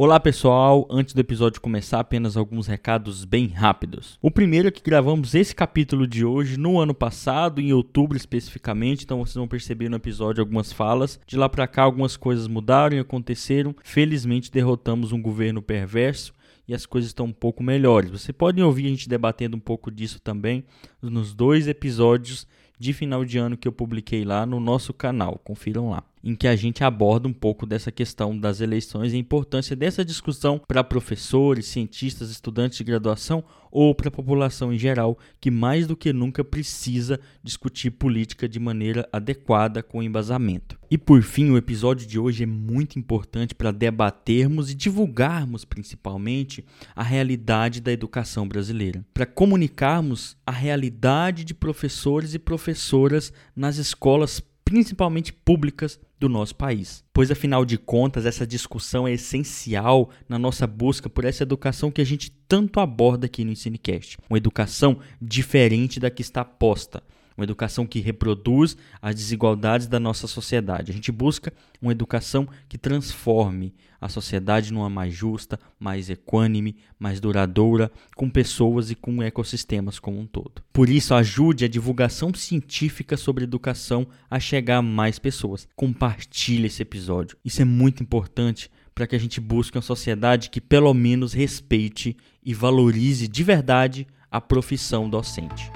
Olá pessoal, antes do episódio começar, apenas alguns recados bem rápidos. O primeiro é que gravamos esse capítulo de hoje no ano passado, em outubro especificamente, então vocês vão perceber no episódio algumas falas. De lá para cá, algumas coisas mudaram e aconteceram. Felizmente, derrotamos um governo perverso e as coisas estão um pouco melhores. Você pode ouvir a gente debatendo um pouco disso também nos dois episódios de final de ano que eu publiquei lá no nosso canal. Confiram lá em que a gente aborda um pouco dessa questão das eleições e a importância dessa discussão para professores, cientistas, estudantes de graduação ou para a população em geral, que mais do que nunca precisa discutir política de maneira adequada com embasamento. E por fim, o episódio de hoje é muito importante para debatermos e divulgarmos principalmente a realidade da educação brasileira, para comunicarmos a realidade de professores e professoras nas escolas principalmente públicas do nosso país. Pois afinal de contas, essa discussão é essencial na nossa busca por essa educação que a gente tanto aborda aqui no Ensinecast. Uma educação diferente da que está posta uma educação que reproduz as desigualdades da nossa sociedade. A gente busca uma educação que transforme a sociedade numa mais justa, mais equânime, mais duradoura, com pessoas e com ecossistemas como um todo. Por isso, ajude a divulgação científica sobre educação a chegar a mais pessoas. Compartilhe esse episódio. Isso é muito importante para que a gente busque uma sociedade que pelo menos respeite e valorize de verdade a profissão docente.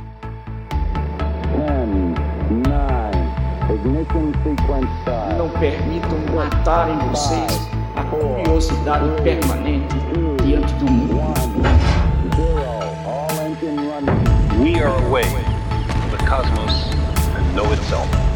Não permitam matar em vocês a curiosidade permanente diante do mundo. We are away from the cosmos and know itself.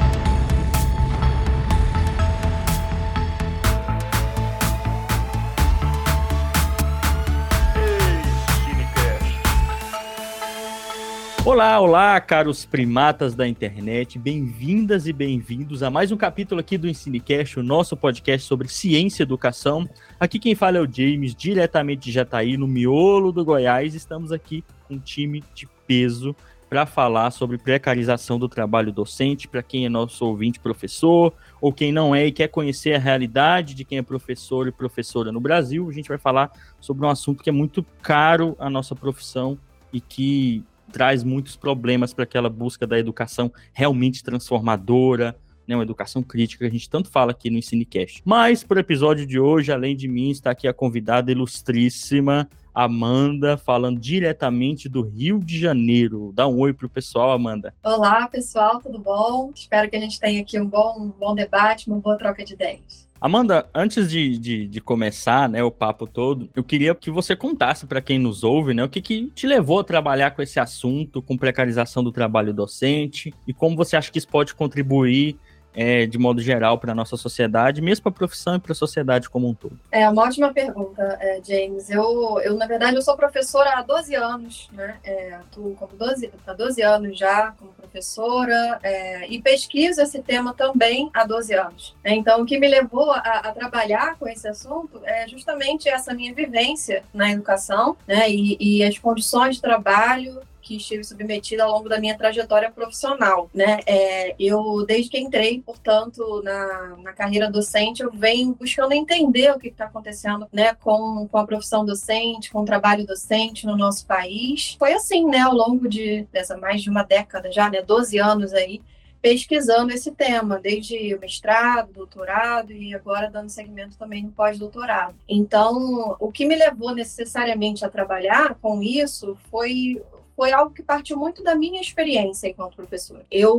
Olá, olá, caros primatas da internet, bem-vindas e bem-vindos a mais um capítulo aqui do Ensinecast, o nosso podcast sobre ciência e educação. Aqui quem fala é o James, diretamente de Jataí, no miolo do Goiás. Estamos aqui com um time de peso para falar sobre precarização do trabalho docente, para quem é nosso ouvinte professor, ou quem não é e quer conhecer a realidade de quem é professor e professora no Brasil. A gente vai falar sobre um assunto que é muito caro à nossa profissão e que traz muitos problemas para aquela busca da educação realmente transformadora, né, uma educação crítica que a gente tanto fala aqui no Ensinecast. Mas, para o episódio de hoje, além de mim, está aqui a convidada ilustríssima, Amanda, falando diretamente do Rio de Janeiro. Dá um oi pro pessoal, Amanda. Olá, pessoal, tudo bom? Espero que a gente tenha aqui um bom, um bom debate, uma boa troca de ideias. Amanda, antes de, de, de, começar né, o papo todo, eu queria que você contasse para quem nos ouve né, o que, que te levou a trabalhar com esse assunto, com precarização do trabalho docente, e como você acha que isso pode contribuir é, de modo geral para a nossa sociedade, mesmo para a profissão e para a sociedade como um todo? É uma ótima pergunta, é, James. Eu, eu, na verdade, eu sou professora há 12 anos, né? É, atuo como 12, há 12 anos já como professora é, e pesquiso esse tema também há 12 anos. Né? Então, o que me levou a, a, trabalhar com esse assunto é justamente essa minha vivência na educação né? e, e as condições de trabalho que estive submetida ao longo da minha trajetória profissional, né? É, eu, desde que entrei, portanto, na, na carreira docente, eu venho buscando entender o que está acontecendo, né, com, com a profissão docente, com o trabalho docente no nosso país. Foi assim, né, ao longo de dessa mais de uma década já, né, 12 anos aí, pesquisando esse tema, desde mestrado, doutorado e agora dando segmento também no pós-doutorado. Então, o que me levou necessariamente a trabalhar com isso foi foi algo que partiu muito da minha experiência enquanto professora. Eu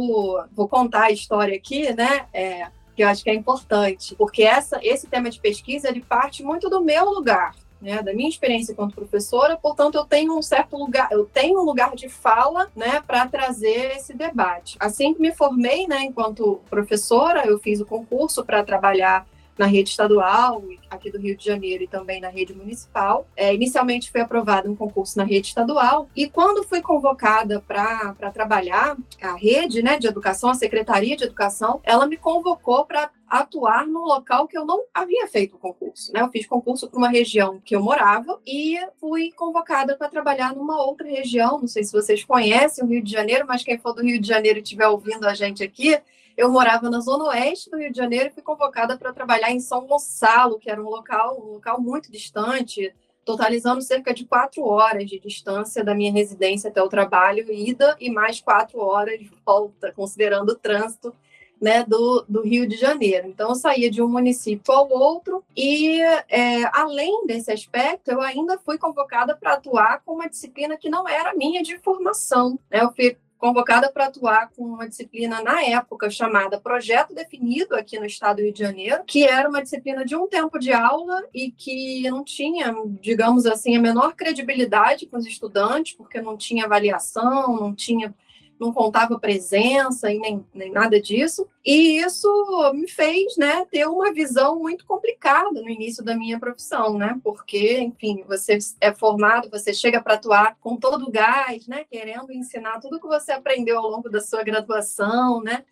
vou contar a história aqui, né? É, que eu acho que é importante, porque essa, esse tema de pesquisa ele parte muito do meu lugar, né, da minha experiência enquanto professora, portanto eu tenho um certo lugar, eu tenho um lugar de fala, né, para trazer esse debate. Assim que me formei, né, enquanto professora, eu fiz o concurso para trabalhar na rede estadual, aqui do Rio de Janeiro e também na rede municipal. É, inicialmente foi aprovado um concurso na rede estadual e quando fui convocada para trabalhar a rede né, de educação, a Secretaria de Educação, ela me convocou para atuar num local que eu não havia feito o concurso. Né? Eu fiz concurso para uma região que eu morava e fui convocada para trabalhar numa outra região. Não sei se vocês conhecem o Rio de Janeiro, mas quem for do Rio de Janeiro e estiver ouvindo a gente aqui, eu morava na zona oeste do Rio de Janeiro e fui convocada para trabalhar em São Gonçalo, que era um local, um local muito distante, totalizando cerca de quatro horas de distância da minha residência até o trabalho, ida, e mais quatro horas de volta, considerando o trânsito né, do, do Rio de Janeiro. Então, eu saía de um município ao outro, e é, além desse aspecto, eu ainda fui convocada para atuar com uma disciplina que não era minha de formação. Né? Eu fui convocada para atuar com uma disciplina na época chamada Projeto Definido aqui no estado do Rio de Janeiro, que era uma disciplina de um tempo de aula e que não tinha, digamos assim, a menor credibilidade com os estudantes, porque não tinha avaliação, não tinha não contava presença e nem, nem nada disso. E isso me fez né, ter uma visão muito complicada no início da minha profissão, né? Porque, enfim, você é formado, você chega para atuar com todo o gás, né? Querendo ensinar tudo que você aprendeu ao longo da sua graduação, né?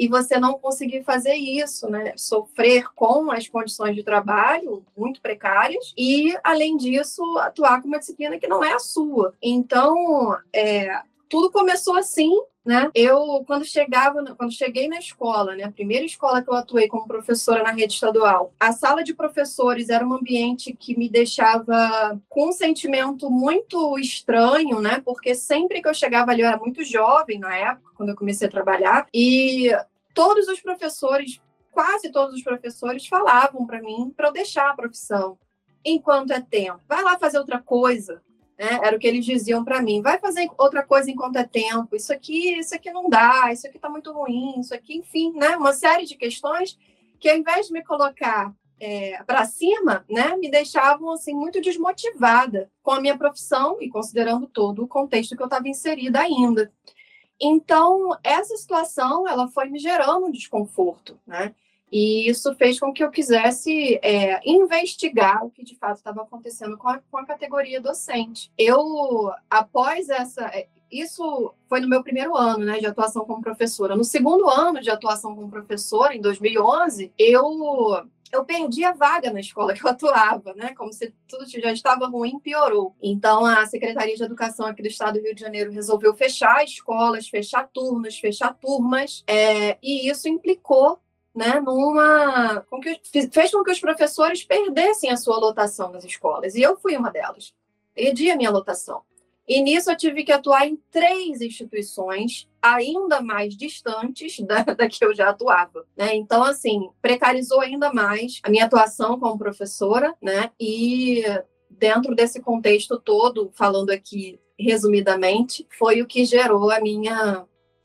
e você não conseguir fazer isso, né? Sofrer com as condições de trabalho muito precárias e, além disso, atuar com uma disciplina que não é a sua. Então, é, tudo começou assim, né? Eu, quando chegava, quando cheguei na escola, né? A primeira escola que eu atuei como professora na rede estadual, a sala de professores era um ambiente que me deixava com um sentimento muito estranho, né? Porque sempre que eu chegava ali, eu era muito jovem na época, quando eu comecei a trabalhar, e todos os professores, quase todos os professores, falavam para mim para eu deixar a profissão enquanto é tempo. Vai lá fazer outra coisa, né? Era o que eles diziam para mim. Vai fazer outra coisa enquanto é tempo. Isso aqui, isso aqui não dá. Isso aqui está muito ruim. Isso aqui, enfim, né? Uma série de questões que, ao invés de me colocar é, para cima, né, me deixavam assim muito desmotivada com a minha profissão e considerando todo o contexto que eu estava inserida ainda. Então, essa situação ela foi me gerando um desconforto, né? E isso fez com que eu quisesse é, investigar o que de fato estava acontecendo com a, com a categoria docente. Eu, após essa. É, isso foi no meu primeiro ano né, de atuação como professora. No segundo ano de atuação como professora, em 2011, eu eu perdi a vaga na escola que eu atuava, né? Como se tudo já estava ruim, piorou. Então, a Secretaria de Educação aqui do Estado do Rio de Janeiro resolveu fechar escolas, fechar turnos, fechar turmas, é, e isso implicou né, numa com que, fez com que os professores perdessem a sua lotação nas escolas. E eu fui uma delas. Perdi a minha lotação. E nisso eu tive que atuar em três instituições ainda mais distantes da, da que eu já atuava. Né? Então, assim, precarizou ainda mais a minha atuação como professora, né? E dentro desse contexto todo, falando aqui resumidamente, foi o que gerou a minha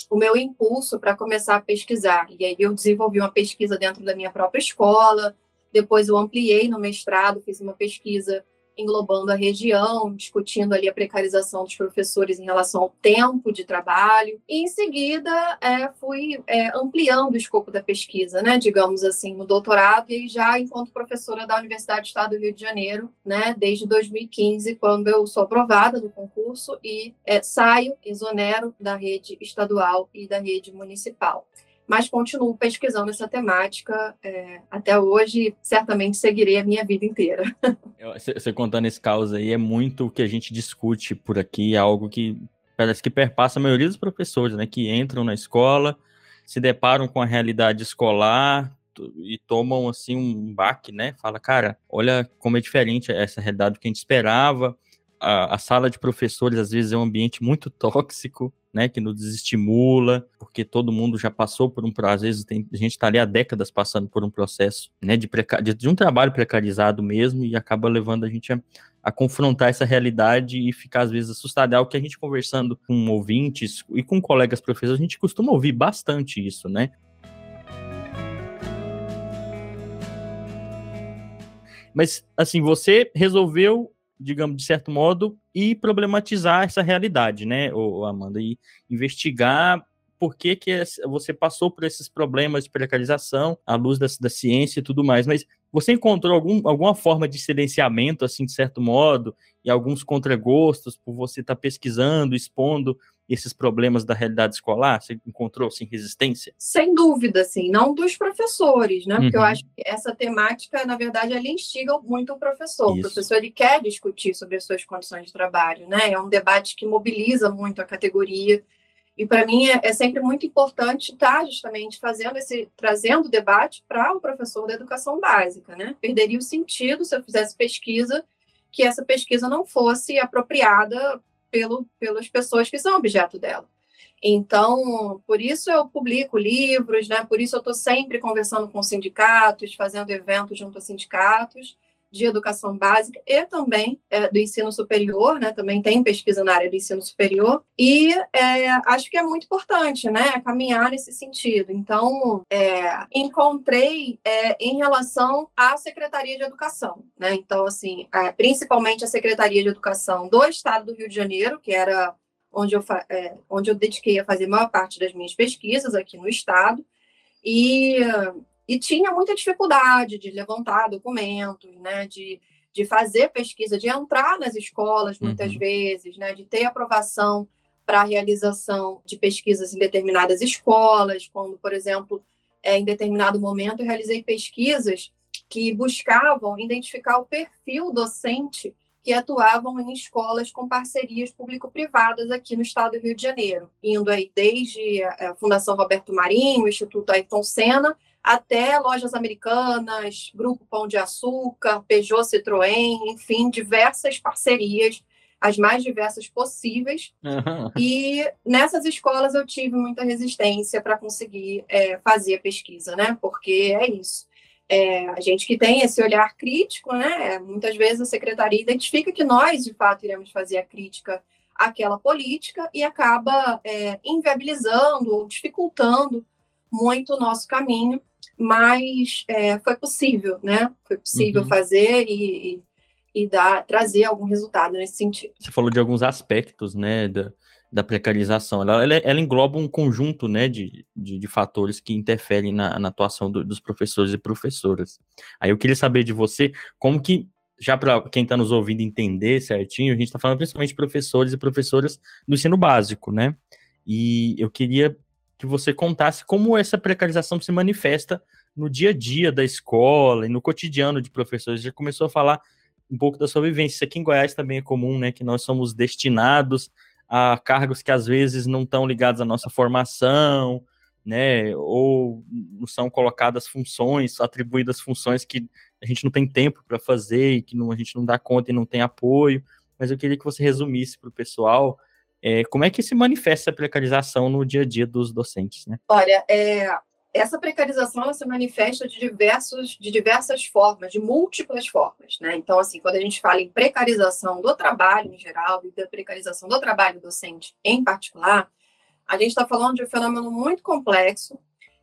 o meu impulso para começar a pesquisar. E aí eu desenvolvi uma pesquisa dentro da minha própria escola, depois eu ampliei no mestrado, fiz uma pesquisa englobando a região, discutindo ali a precarização dos professores em relação ao tempo de trabalho. E, em seguida, é, fui é, ampliando o escopo da pesquisa, né, digamos assim, no doutorado, e já enquanto professora da Universidade do Estado do Rio de Janeiro, né, desde 2015, quando eu sou aprovada no concurso e é, saio, exonero da rede estadual e da rede municipal mas continuo pesquisando essa temática é, até hoje. Certamente seguirei a minha vida inteira. Você contando esse caos aí é muito o que a gente discute por aqui, é algo que parece que perpassa a maioria dos professores, né, que entram na escola, se deparam com a realidade escolar e tomam assim um baque, né? Fala, cara, olha como é diferente essa realidade do que a gente esperava. A, a sala de professores às vezes é um ambiente muito tóxico, né, que nos desestimula, porque todo mundo já passou por um às vezes tem, a gente está ali há décadas passando por um processo, né, de, preca, de, de, um trabalho precarizado mesmo e acaba levando a gente a, a, confrontar essa realidade e ficar às vezes assustado. É algo que a gente conversando com ouvintes e com colegas professores, a gente costuma ouvir bastante isso, né? Mas, assim, você resolveu digamos, de certo modo, e problematizar essa realidade, né, Amanda, e investigar por que, que você passou por esses problemas de precarização à luz da, da ciência e tudo mais, mas você encontrou algum, alguma forma de silenciamento, assim, de certo modo, e alguns contragostos por você estar tá pesquisando, expondo esses problemas da realidade escolar? Você encontrou, assim, resistência? Sem dúvida, assim, não dos professores, né? Porque uhum. eu acho que essa temática, na verdade, ela instiga muito o professor. Isso. O professor, ele quer discutir sobre as suas condições de trabalho, né? É um debate que mobiliza muito a categoria E para mim é, é, sempre muito importante estar tá justamente fazendo esse, trazendo o debate para o professor da educação básica, né? Perderia o sentido se eu fizesse pesquisa que essa pesquisa não fosse apropriada pelo, pelas pessoas que são objeto dela. Então, por isso eu publico livros, né? Por isso eu estou sempre conversando com sindicatos, fazendo eventos junto a sindicatos, de educação básica e também é, do ensino superior, né? Também tem pesquisa na área do ensino superior e é, acho que é muito importante, né? Caminhar nesse sentido. Então, é, encontrei é, em relação à Secretaria de Educação, né? Então, assim, é, principalmente a Secretaria de Educação do Estado do Rio de Janeiro, que era onde eu, é, onde eu dediquei a fazer a maior parte das minhas pesquisas aqui no Estado. E e tinha muita dificuldade de levantar documentos, né, de, de fazer pesquisa, de entrar nas escolas muitas uhum. vezes, né, de ter aprovação para a realização de pesquisas em determinadas escolas, quando, por exemplo, é, em determinado momento eu realizei pesquisas que buscavam identificar o perfil docente que atuavam em escolas com parcerias público-privadas aqui no estado do Rio de Janeiro, indo aí desde a Fundação Roberto Marinho, o Instituto Ayrton Senna, até lojas americanas, Grupo Pão de Açúcar, Peugeot Citroën, enfim, diversas parcerias, as mais diversas possíveis. Uhum. E nessas escolas eu tive muita resistência para conseguir é, fazer a pesquisa, né? Porque é isso. É, a gente que tem esse olhar crítico, né? Muitas vezes a secretaria identifica que nós, de fato, iremos fazer a crítica àquela política e acaba é, inviabilizando ou dificultando muito o nosso caminho mas é, foi possível, né? Foi possível uhum. fazer e, e dar, trazer algum resultado nesse sentido. Você falou de alguns aspectos, né, da, da precarização. Ela, ela, ela, engloba um conjunto, né, de, de, de fatores que interferem na, na atuação do, dos professores e professoras. Aí eu queria saber de você como que já para quem está nos ouvindo entender certinho, a gente está falando principalmente de professores e professoras do ensino básico, né? E eu queria que você contasse como essa precarização se manifesta no dia a dia da escola e no cotidiano de professores. Já começou a falar um pouco da sua vivência. Isso aqui em Goiás também é comum, né? Que nós somos destinados a cargos que às vezes não estão ligados à nossa formação, né? Ou são colocadas funções, atribuídas funções que a gente não tem tempo para fazer e que não, a gente não dá conta e não tem apoio. Mas eu queria que você resumisse para o pessoal é, como é que se manifesta a precarização no dia a dia dos docentes? Né? Olha, é, essa precarização se manifesta de, diversos, de diversas formas, de múltiplas formas. Né? Então, assim, quando a gente fala em precarização do trabalho em geral e da precarização do trabalho docente em particular, a gente está falando de um fenômeno muito complexo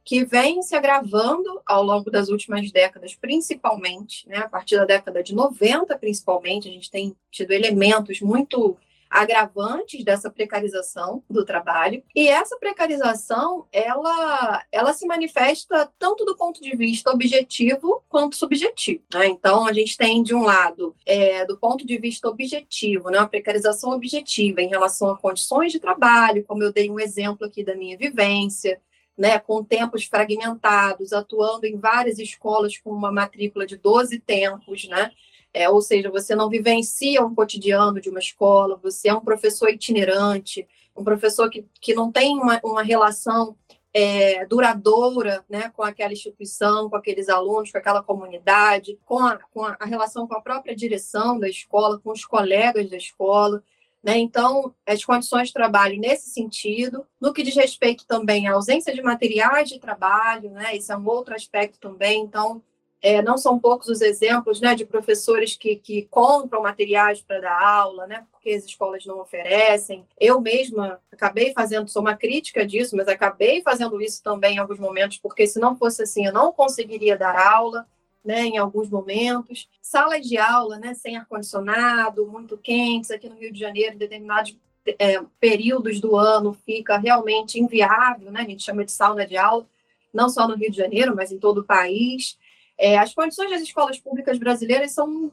que vem se agravando ao longo das últimas décadas, principalmente, né? a partir da década de 90, principalmente, a gente tem tido elementos muito agravantes dessa precarização do trabalho. E essa precarização, ela, ela se manifesta tanto do ponto de vista objetivo quanto subjetivo. Né? Então, a gente tem, de um lado, é, do ponto de vista objetivo, né, a precarização objetiva em relação a condições de trabalho, como eu dei um exemplo aqui da minha vivência, né, com tempos fragmentados, atuando em várias escolas com uma matrícula de 12 tempos, né? É, ou seja, você não vivencia um cotidiano de uma escola, você é um professor itinerante, um professor que, que não tem uma, uma relação é, duradoura né, com aquela instituição, com aqueles alunos, com aquela comunidade, com, a, com a, a relação com a própria direção da escola, com os colegas da escola. Né? Então, as condições de trabalho nesse sentido, no que diz respeito também à ausência de materiais de trabalho, né? esse é um outro aspecto também. Então, é, não são poucos os exemplos né, de professores que, que compram materiais para dar aula, né, porque as escolas não oferecem. Eu mesma acabei fazendo, sou uma crítica disso, mas acabei fazendo isso também em alguns momentos, porque se não fosse assim, eu não conseguiria dar aula. Né, em alguns momentos, salas de aula né, sem ar-condicionado, muito quentes, aqui no Rio de Janeiro, em determinados é, períodos do ano fica realmente inviável, né, a gente chama de sauna de aula, não só no Rio de Janeiro, mas em todo o país. É, as condições das escolas públicas brasileiras são,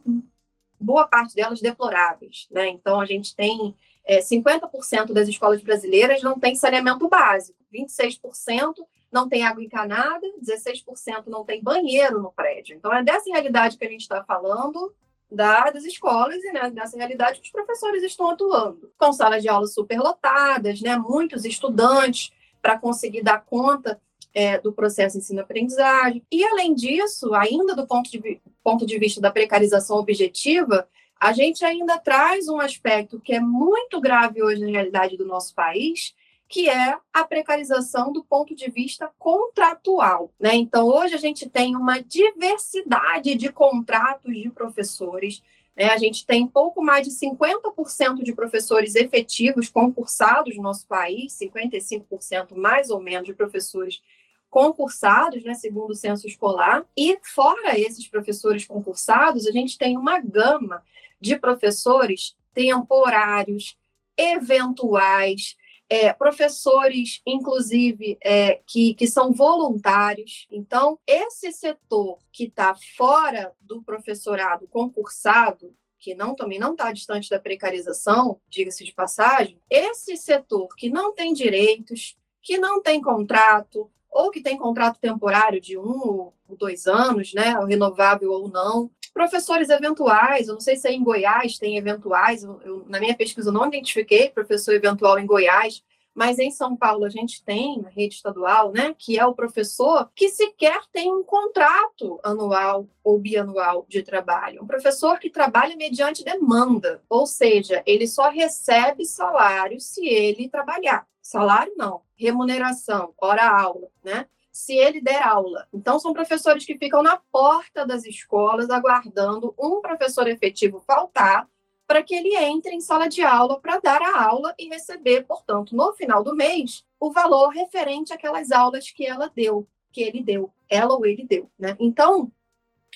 boa parte delas, deploráveis. Né? Então, a gente tem é, 50% das escolas brasileiras não tem saneamento básico, 26% não tem água encanada, 16% não tem banheiro no prédio. Então, é dessa realidade que a gente está falando da, das escolas e né, realidade que os professores estão atuando. Com salas de aula superlotadas, né, muitos estudantes para conseguir dar conta é, do processo ensino-aprendizagem. E, além disso, ainda do ponto de, ponto de vista da precarização objetiva, a gente ainda traz um aspecto que é muito grave hoje na realidade do nosso país, que é a precarização do ponto de vista contratual. Né? Então, hoje a gente tem uma diversidade de contratos de professores. Né? A gente tem pouco mais de 50% de professores efetivos concursados no nosso país, 55% mais ou menos de professores concursados, né, segundo o censo escolar. E fora esses professores concursados, a gente tem uma gama de professores temporários, eventuais, é, professores, inclusive, é, que, que são voluntários. Então, esse setor que está fora do professorado concursado, que não também não está distante da precarização, diga-se de passagem, esse setor que não tem direitos, que não tem contrato, ou que tem contrato temporário de um ou dois anos, né, renovável ou não. Professores eventuais, eu não sei se é em Goiás tem eventuais, eu, na minha pesquisa eu não identifiquei professor eventual em Goiás, mas em São Paulo a gente tem, na rede estadual, né, que é o professor que sequer tem um contrato anual ou bianual de trabalho. Um professor que trabalha mediante demanda, ou seja, ele só recebe salário se ele trabalhar. Salário não, remuneração, hora-aula, né? Se ele der aula. Então, são professores que ficam na porta das escolas aguardando um professor efetivo faltar para que ele entre em sala de aula para dar a aula e receber, portanto, no final do mês, o valor referente àquelas aulas que ela deu, que ele deu, ela ou ele deu, né? Então,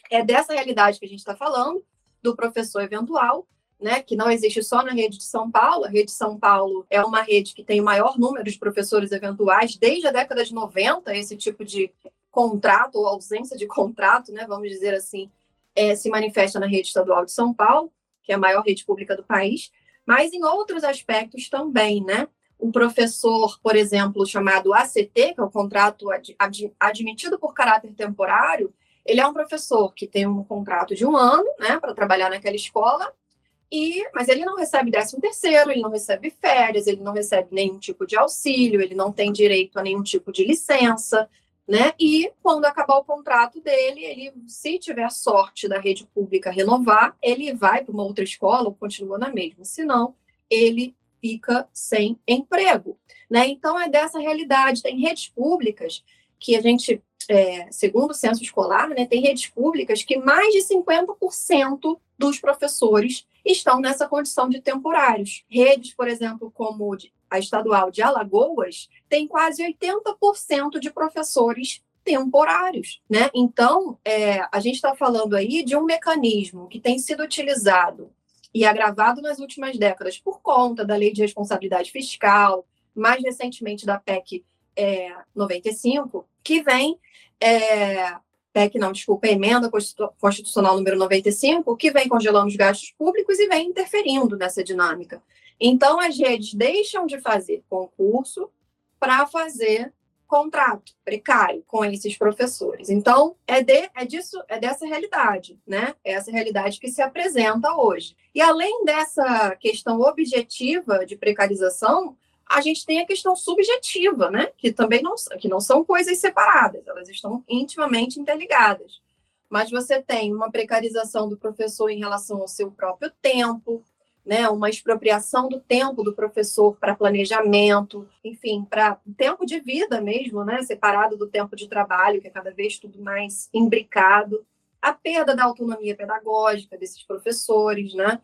é dessa realidade que a gente está falando, do professor eventual, né, que não existe só na rede de São Paulo. A rede de São Paulo é uma rede que tem o maior número de professores eventuais desde a década de 90, esse tipo de contrato ou ausência de contrato, né, vamos dizer assim, é, se manifesta na rede estadual de São Paulo, que é a maior rede pública do país, mas em outros aspectos também, né? Um professor, por exemplo, chamado ACT, que é o contrato ad, ad, admitido por caráter temporário, ele é um professor que tem um contrato de um ano, né, para trabalhar naquela escola, e, mas ele não recebe 13 terceiro, ele não recebe férias, ele não recebe nenhum tipo de auxílio, ele não tem direito a nenhum tipo de licença, né? E quando acabar o contrato dele, ele, se tiver sorte da rede pública renovar, ele vai para uma outra escola ou continua na mesma. Se não, ele fica sem emprego, né? Então é dessa realidade. Tem redes públicas que a gente, é, segundo o censo escolar, né, tem redes públicas que mais de 50% dos professores estão nessa condição de temporários. Redes, por exemplo, como a estadual de Alagoas, tem quase 80% de professores temporários, né? Então, é, a gente está falando aí de um mecanismo que tem sido utilizado e agravado nas últimas décadas por conta da Lei de Responsabilidade Fiscal, mais recentemente da PEC é, 95, que vem é, PEC, não, desculpa, emenda constitucional número 95, que vem congelando os gastos públicos e vem interferindo nessa dinâmica. Então, as redes deixam de fazer concurso para fazer contrato precário com esses professores. Então, é, de, é disso, é dessa realidade, né? É essa realidade que se apresenta hoje. E além dessa questão objetiva de precarização, a gente tem a questão subjetiva, né? Que também não, que não são coisas separadas, elas estão intimamente interligadas. Mas você tem uma precarização do professor em relação ao seu próprio tempo, né? Uma expropriação do tempo do professor para planejamento, enfim, para tempo de vida mesmo, né? Separado do tempo de trabalho, que é cada vez tudo mais imbricado. A perda da autonomia pedagógica desses professores, né?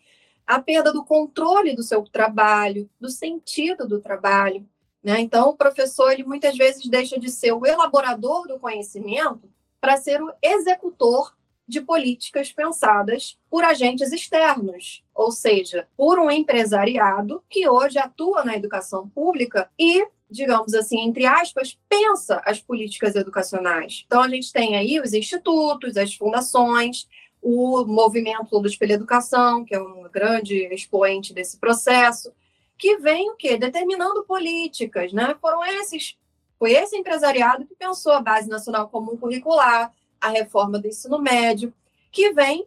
A perda do controle do seu trabalho, do sentido do trabalho. Né? Então, o professor ele muitas vezes deixa de ser o elaborador do conhecimento para ser o executor de políticas pensadas por agentes externos, ou seja, por um empresariado que hoje atua na educação pública e, digamos assim, entre aspas, pensa as políticas educacionais. Então, a gente tem aí os institutos, as fundações, o movimento Todos pela Educação, que é um grande expoente desse processo, que vem o quê? Determinando políticas, né? Foram esses, foi esse empresariado que pensou a Base Nacional Comum Curricular, a reforma do ensino médio, que vem,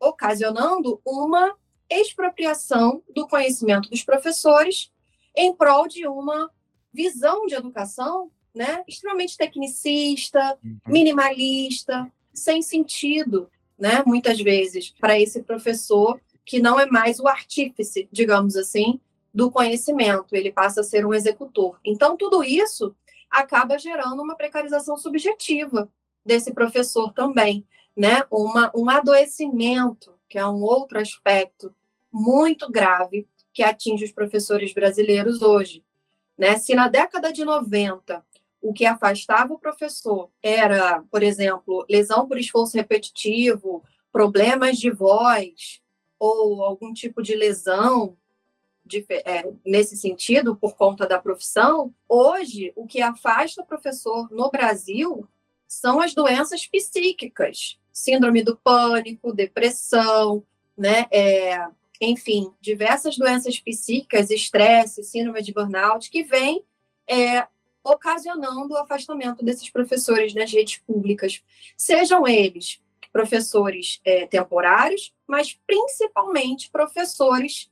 ocasionando uma expropriação do conhecimento dos professores em prol de uma visão de educação né, extremamente tecnicista, uhum. minimalista, sem sentido, né, muitas vezes, para esse professor que não é mais o artífice, digamos assim, do conhecimento, ele passa a ser um executor. Então, tudo isso acaba gerando uma precarização subjetiva desse professor também, né? Uma, um adoecimento, que é um outro aspecto muito grave que atinge os professores brasileiros hoje. Né? Se na década de 90 o que afastava o professor era, por exemplo, lesão por esforço repetitivo, problemas de voz ou algum tipo de lesão de, é, nesse sentido por conta da profissão, hoje o que afasta o professor no Brasil são as doenças psíquicas, síndrome do pânico, depressão, né? É, enfim, diversas doenças psíquicas, estresse, síndrome de burnout, que vem é, ocasionando o afastamento desses professores nas redes públicas, sejam eles professores é, temporários, mas principalmente professores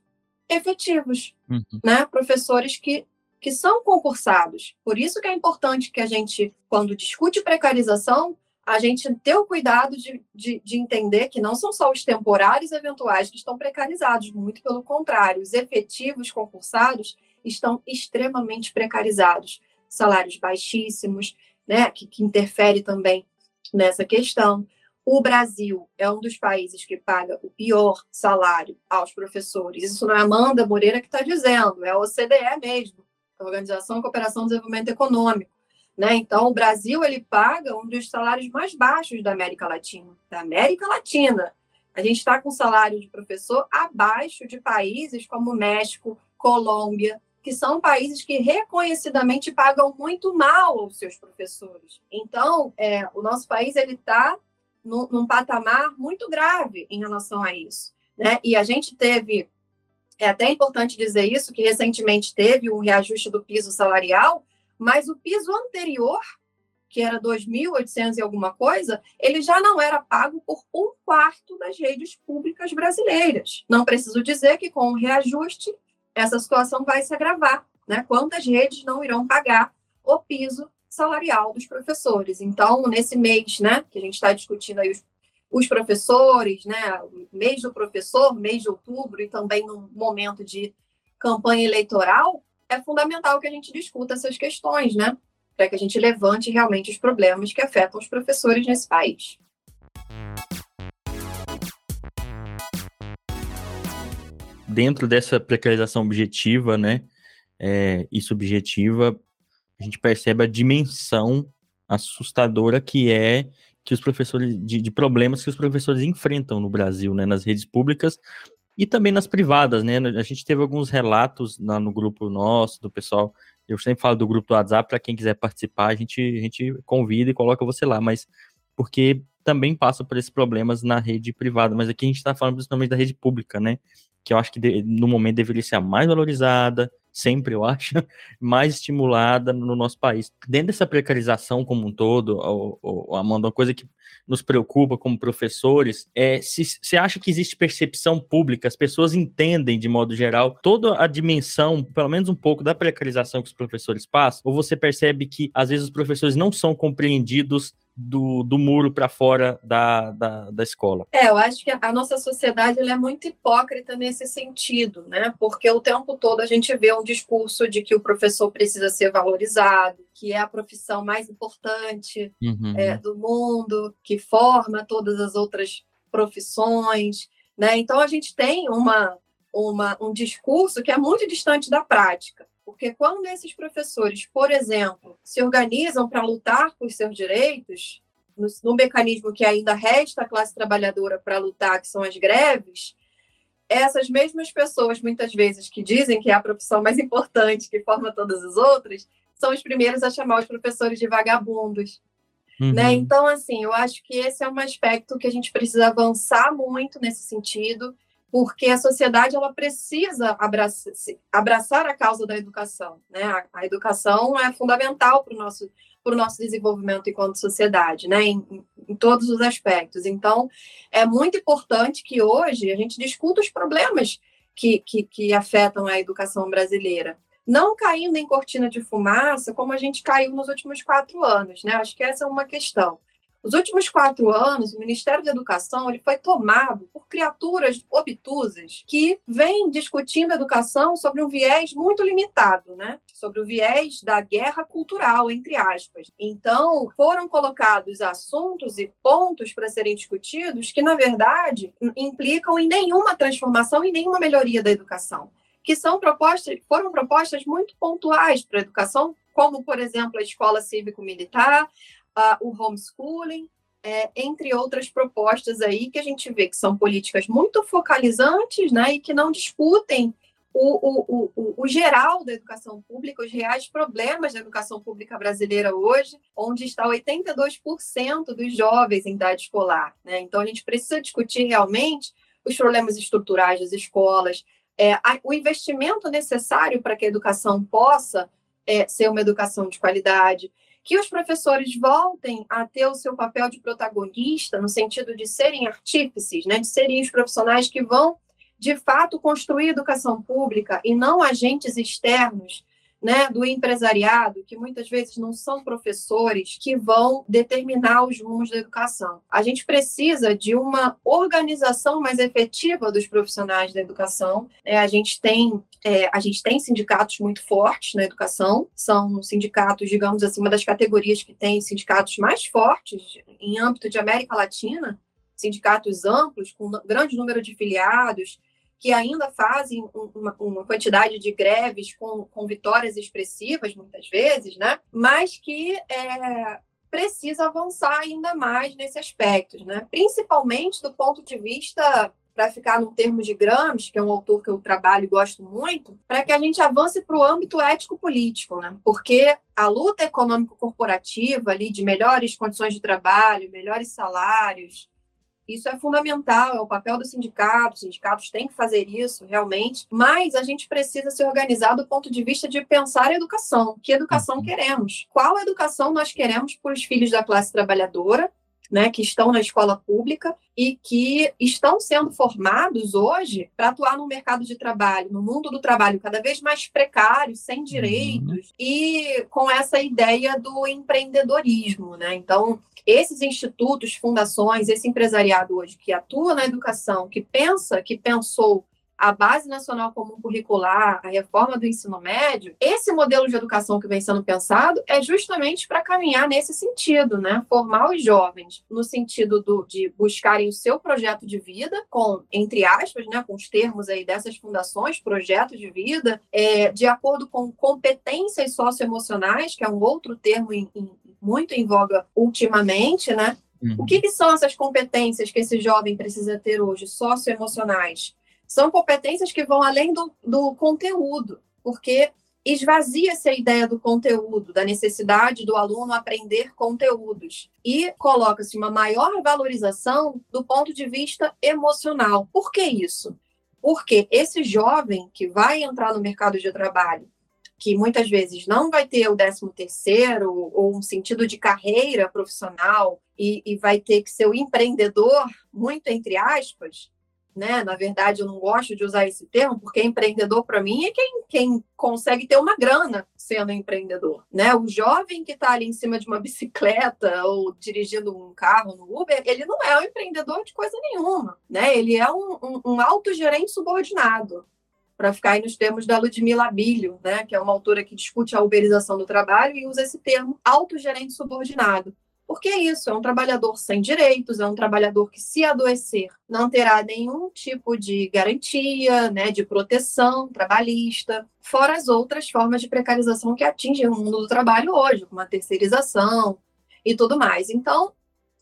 efetivos, uhum. né? Professores que, que são concursados. Por isso que é importante que a gente, quando discute precarização, a gente ter o cuidado de, de, de, entender que não são só os temporários eventuais que estão precarizados, muito pelo contrário, os efetivos concursados estão extremamente precarizados salários baixíssimos, né, que, que interfere também nessa questão. O Brasil é um dos países que paga o pior salário aos professores. Isso não é Amanda Moreira que está dizendo, é a OCDE mesmo, a Organização de Cooperação e Desenvolvimento Econômico. Né? Então, o Brasil ele paga um dos salários mais baixos da América Latina. Da América Latina. A gente está com salário de professor abaixo de países como México, Colômbia, que são países que reconhecidamente pagam muito mal aos seus professores. Então, é, o nosso país ele está num, num, patamar muito grave em relação a isso, né? E a gente teve, é até importante dizer isso, que recentemente teve um reajuste do piso salarial, mas o piso anterior, que era 2.800 e alguma coisa, ele já não era pago por um quarto das redes públicas brasileiras. Não preciso dizer que com o reajuste essa situação vai se agravar, né? Quantas redes não irão pagar o piso salarial dos professores? Então, nesse mês, né, que a gente está discutindo aí os, os professores, né, mês do professor, mês de outubro e também no momento de campanha eleitoral, é fundamental que a gente discuta essas questões, né, para que a gente levante realmente os problemas que afetam os professores nesse país. Dentro dessa precarização objetiva, né, é, e subjetiva, a gente percebe a dimensão assustadora que é que os professores de, de, problemas que os professores enfrentam no Brasil, né, nas redes públicas e também nas privadas, né? A gente teve alguns relatos no grupo nosso do pessoal. Eu sempre falo do grupo do WhatsApp para quem quiser participar, a gente a gente convida e coloca você lá, mas porque também passa por esses problemas na rede privada, mas aqui a gente está falando principalmente da rede pública, né? Que eu acho que no momento deveria ser a mais valorizada, sempre eu acho, mais estimulada no nosso país. Dentro dessa precarização como um todo, Amanda, uma coisa que nos preocupa como professores é se você acha que existe percepção pública, as pessoas entendem de modo geral toda a dimensão, pelo menos um pouco, da precarização que os professores passam, ou você percebe que às vezes os professores não são compreendidos do, do muro para fora da, da, da, escola. É, eu acho que a nossa sociedade é muito hipócrita nesse sentido, né? Porque o tempo todo a gente vê um discurso de que o professor precisa ser valorizado, que é a profissão mais importante uhum. é, do mundo, que forma todas as outras profissões, né? Então a gente tem uma, uma, um discurso que é muito distante da prática. Porque quando esses professores, por exemplo, se organizam para lutar por seus direitos, no, no, mecanismo que ainda resta à classe trabalhadora para lutar, que são as greves, essas mesmas pessoas, muitas vezes, que dizem que é a profissão mais importante, que forma todas as outras, são os primeiros a chamar os professores de vagabundos. Uhum. Né? Então, assim, eu acho que esse é um aspecto que a gente precisa avançar muito nesse sentido porque a sociedade ela precisa abraçar, abraçar a causa da educação. Né? A, a educação é fundamental para o nosso, para o nosso desenvolvimento enquanto sociedade, né, em, em, todos os aspectos. Então, é muito importante que hoje a gente discuta os problemas que, que, que afetam a educação brasileira. Não caindo em cortina de fumaça, como a gente caiu nos últimos quatro anos, né? Acho que essa é uma questão. Nos últimos quatro anos, o Ministério da Educação ele foi tomado por criaturas obtusas que vêm discutindo a educação sobre um viés muito limitado, né? Sobre o viés da guerra cultural, entre aspas. Então, foram colocados assuntos e pontos para serem discutidos que, na verdade, implicam em nenhuma transformação e nenhuma melhoria da educação que são propostas, foram propostas muito pontuais para a educação, como, por exemplo, a escola cívico-militar, uh, o homeschooling, é, entre outras propostas aí que a gente vê que são políticas muito focalizantes né, e que não discutem o, o, o, o, geral da educação pública, os reais problemas da educação pública brasileira hoje, onde está 82% dos jovens em idade escolar. Né? Então, a gente precisa discutir realmente os problemas estruturais das escolas, é, o investimento necessário para que a educação possa é, ser uma educação de qualidade, que os professores voltem a ter o seu papel de protagonista, no sentido de serem artífices, né, de serem os profissionais que vão, de fato, construir educação pública e não agentes externos né, do empresariado, que muitas vezes não são professores que vão determinar os rumos da educação. A gente precisa de uma organização mais efetiva dos profissionais da educação. É, a gente tem é, a gente tem sindicatos muito fortes na educação, são sindicatos, digamos assim, uma das categorias que tem sindicatos mais fortes em âmbito de América Latina, sindicatos amplos, com grande número de filiados, que ainda fazem uma, uma quantidade de greves com, com, vitórias expressivas, muitas vezes, né? mas que é, precisa avançar ainda mais nesse aspecto, né? principalmente do ponto de vista para ficar no termo de Gramsci, que é um autor que eu trabalho e gosto muito, para que a gente avance para o âmbito ético-político, né? Porque a luta econômico-corporativa ali de melhores condições de trabalho, melhores salários, isso é fundamental, é o papel do sindicato, os sindicatos têm que fazer isso realmente, mas a gente precisa se organizar do ponto de vista de pensar a educação. Que educação uhum. queremos? Qual educação nós queremos para os filhos da classe trabalhadora? Né, que estão na escola pública e que estão sendo formados hoje para atuar no mercado de trabalho, no mundo do trabalho cada vez mais precário, sem uhum. direitos uhum. e com essa ideia do empreendedorismo. Né? Então, esses institutos, fundações, esse empresariado hoje que atua na educação, que pensa, que pensou a Base Nacional Comum Curricular, a reforma do ensino médio, esse modelo de educação que vem sendo pensado é justamente para caminhar nesse sentido, né? Formar os jovens no sentido do, de buscarem o seu projeto de vida, com, entre aspas, né, com os termos aí dessas fundações, projeto de vida, é, de acordo com competências socioemocionais, que é um outro termo em, em, muito em voga ultimamente, né? Uhum. O que, que são essas competências que esse jovem precisa ter hoje, socioemocionais? São competências que vão além do, do conteúdo, porque esvazia-se a ideia do conteúdo, da necessidade do aluno aprender conteúdos e coloca-se uma maior valorização do ponto de vista emocional. Por que isso? Porque esse jovem que vai entrar no mercado de trabalho, que muitas vezes não vai ter o 13 terceiro ou um sentido de carreira profissional e, e vai ter que ser o empreendedor, muito entre aspas, né? Na verdade, eu não gosto de usar esse termo, porque empreendedor, para mim, é quem, quem consegue ter uma grana sendo empreendedor, né? O jovem que está ali em cima de uma bicicleta ou dirigindo um carro no Uber, ele não é um empreendedor de coisa nenhuma, né? Ele é um, um, um autogerente subordinado, para ficar aí nos termos da Ludmila Bilho, né, que é uma autora que discute a uberização do trabalho e usa esse termo autogerente subordinado. Porque é isso, é um trabalhador sem direitos, é um trabalhador que, se adoecer, não terá nenhum tipo de garantia, né, de proteção trabalhista, fora as outras formas de precarização que atingem o mundo do trabalho hoje, como a terceirização e tudo mais. Então,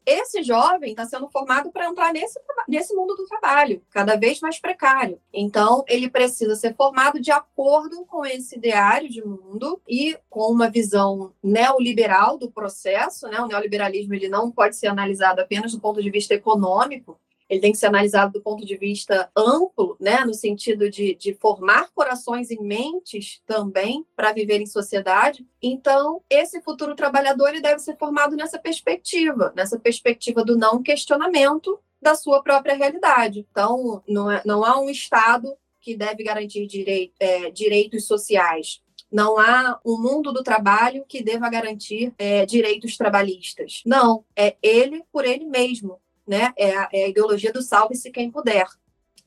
esse jovem está sendo formado para entrar nesse, nesse mundo do trabalho, cada vez mais precário. Então, ele precisa ser formado de acordo com esse ideário de mundo e com uma visão neoliberal do processo. Né? O neoliberalismo ele não pode ser analisado apenas do ponto de vista econômico, ele tem que ser analisado do ponto de vista amplo, né, no sentido de, de formar corações e mentes também para viver em sociedade. Então, esse futuro trabalhador ele deve ser formado nessa perspectiva, nessa perspectiva do não questionamento da sua própria realidade. Então, não, é, não há um Estado que deve garantir direito, é, direitos sociais. Não há um mundo do trabalho que deva garantir é, direitos trabalhistas. Não, é ele por ele mesmo. Né? É, a, é a ideologia do salve-se quem puder.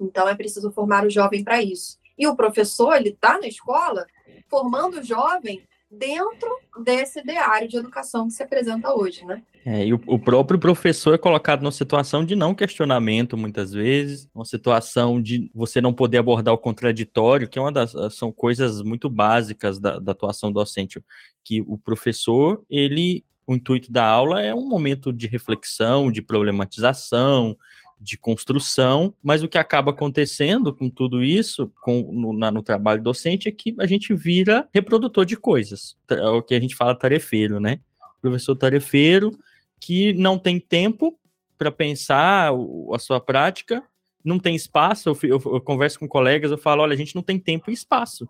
Então, é preciso formar o jovem para isso. E o professor, ele está na escola formando o jovem dentro desse ideário de educação que se apresenta hoje, né? É, e o, o, próprio professor é colocado numa situação de não questionamento, muitas vezes, uma situação de você não poder abordar o contraditório, que é uma das são coisas muito básicas da, da atuação docente, que o professor, ele, o intuito da aula é um momento de reflexão, de problematização, de construção, mas o que acaba acontecendo com tudo isso, com, no, na, no trabalho docente, é que a gente vira reprodutor de coisas, é o que a gente fala tarefeiro, né? Professor tarefeiro que não tem tempo para pensar a sua prática, não tem espaço. Eu, eu, eu, converso com colegas, eu falo: olha, a gente não tem tempo e espaço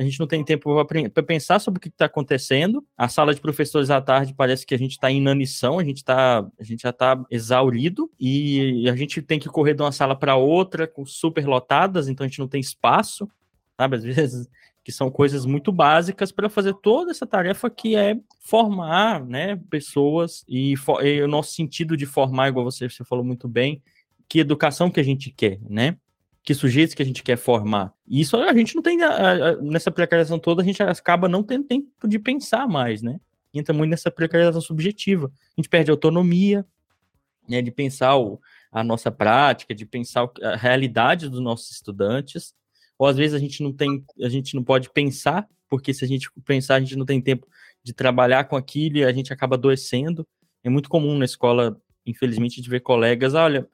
a gente não tem tempo para pensar sobre o que está acontecendo. A sala de professores à tarde parece que a gente está em inanição, a gente, tá, a gente já está exaurido e a gente tem que correr de uma sala para outra, com super lotadas, então a gente não tem espaço, sabe? Às vezes que são coisas muito básicas para fazer toda essa tarefa que é formar, né, pessoas e, e, o nosso sentido de formar, igual você, você falou muito bem, que educação que a gente quer, né? Que sujeitos que a gente quer formar. E isso a gente não tem, a, a, nessa precarização toda, a gente acaba não tendo tempo de pensar mais, né? Entra muito nessa precarização subjetiva. A gente perde a autonomia, né, de pensar o, a nossa prática, de pensar a realidade dos nossos estudantes, ou às vezes a gente não tem, a gente não pode pensar, porque se a gente pensar, a gente não tem tempo de trabalhar com aquilo e a gente acaba adoecendo. É muito comum na escola, infelizmente, de ver colegas, olha,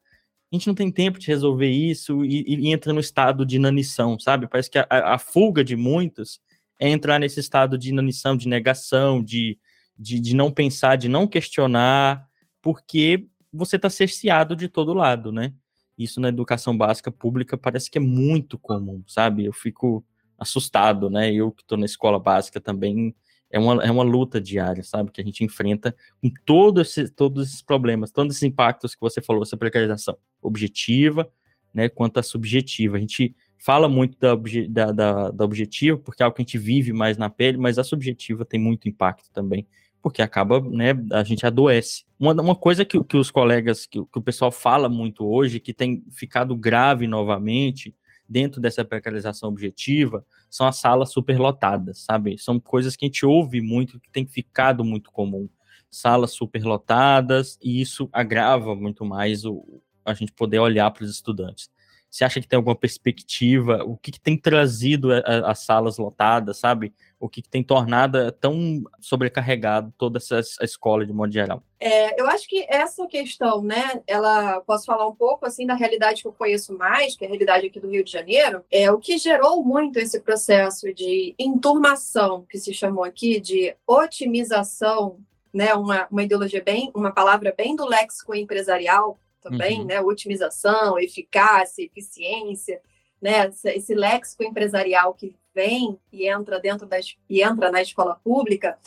a gente não tem tempo de resolver isso e, e entra no estado de inanição, sabe? Parece que a, a, fuga de muitos é entrar nesse estado de inanição, de negação, de, de, de não pensar, de não questionar, porque você está cerceado de todo lado, né? Isso na educação básica pública parece que é muito comum, sabe? Eu fico assustado, né? Eu que estou na escola básica também é uma, é uma luta diária, sabe? Que a gente enfrenta com todo esse, todos esses problemas, todos esses impactos que você falou, essa precarização objetiva, né, quanto a subjetiva. A gente fala muito da, da, da, da objetiva, porque é algo que a gente vive mais na pele, mas a subjetiva tem muito impacto também, porque acaba, né, a gente adoece. Uma, uma coisa que, que os colegas, que, que o pessoal fala muito hoje, que tem ficado grave novamente, dentro dessa precarização objetiva são as salas superlotadas, sabe? São coisas que a gente ouve muito, que tem ficado muito comum. Salas superlotadas, e isso agrava muito mais o, a gente poder olhar para os estudantes. Você acha que tem alguma perspectiva? O que, que tem trazido as salas lotadas, sabe? O que, que tem tornado tão sobrecarregado toda essa escola de modo geral? É, eu acho que essa questão, né? Ela posso falar um pouco assim da realidade que eu conheço mais, que é a realidade aqui do Rio de Janeiro, é o que gerou muito esse processo de enturmação que se chamou aqui de otimização, né? Uma, uma ideologia bem, uma palavra bem do léxico empresarial também, uhum. né? Otimização, eficácia, eficiência, né? Esse léxico empresarial que vem e entra dentro das e entra na escola pública,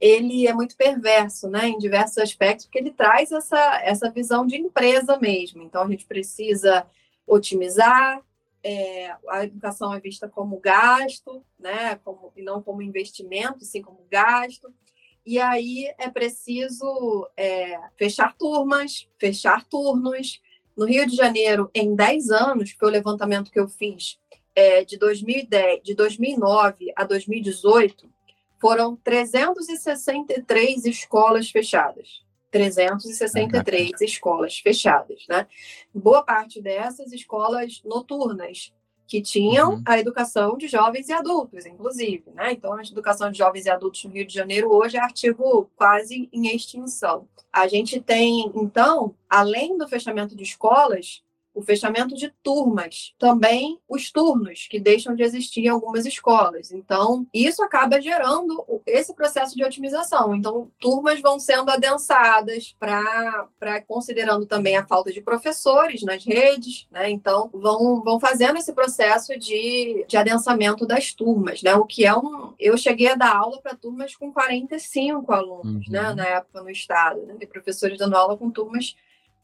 ele é muito perverso, né? Em diversos aspectos, porque ele traz essa essa visão de empresa mesmo. Então a gente precisa otimizar, é, a educação é vista como gasto, né? Como, e não como investimento, sim como gasto. E aí é preciso é, fechar turmas, fechar turnos. No Rio de Janeiro, em 10 anos, foi o levantamento que eu fiz, é, de, 2010, de 2009 a 2018, foram 363 escolas fechadas. 363 escolas fechadas, né? Boa parte dessas escolas noturnas, que tinham uhum. a educação de jovens e adultos, inclusive. Né? Então, a educação de jovens e adultos no Rio de Janeiro hoje é artigo quase em extinção. A gente tem, então, além do fechamento de escolas, o fechamento de turmas, também os turnos que deixam de existir em algumas escolas. Então, isso acaba gerando esse processo de otimização. Então, turmas vão sendo adensadas para considerando também a falta de professores nas redes, né? Então, vão, vão fazendo esse processo de, de adensamento das turmas, né? O que é um. Eu cheguei a dar aula para turmas com 45 alunos, né? uhum. né? Na época no estado, né? E professores dando aula com turmas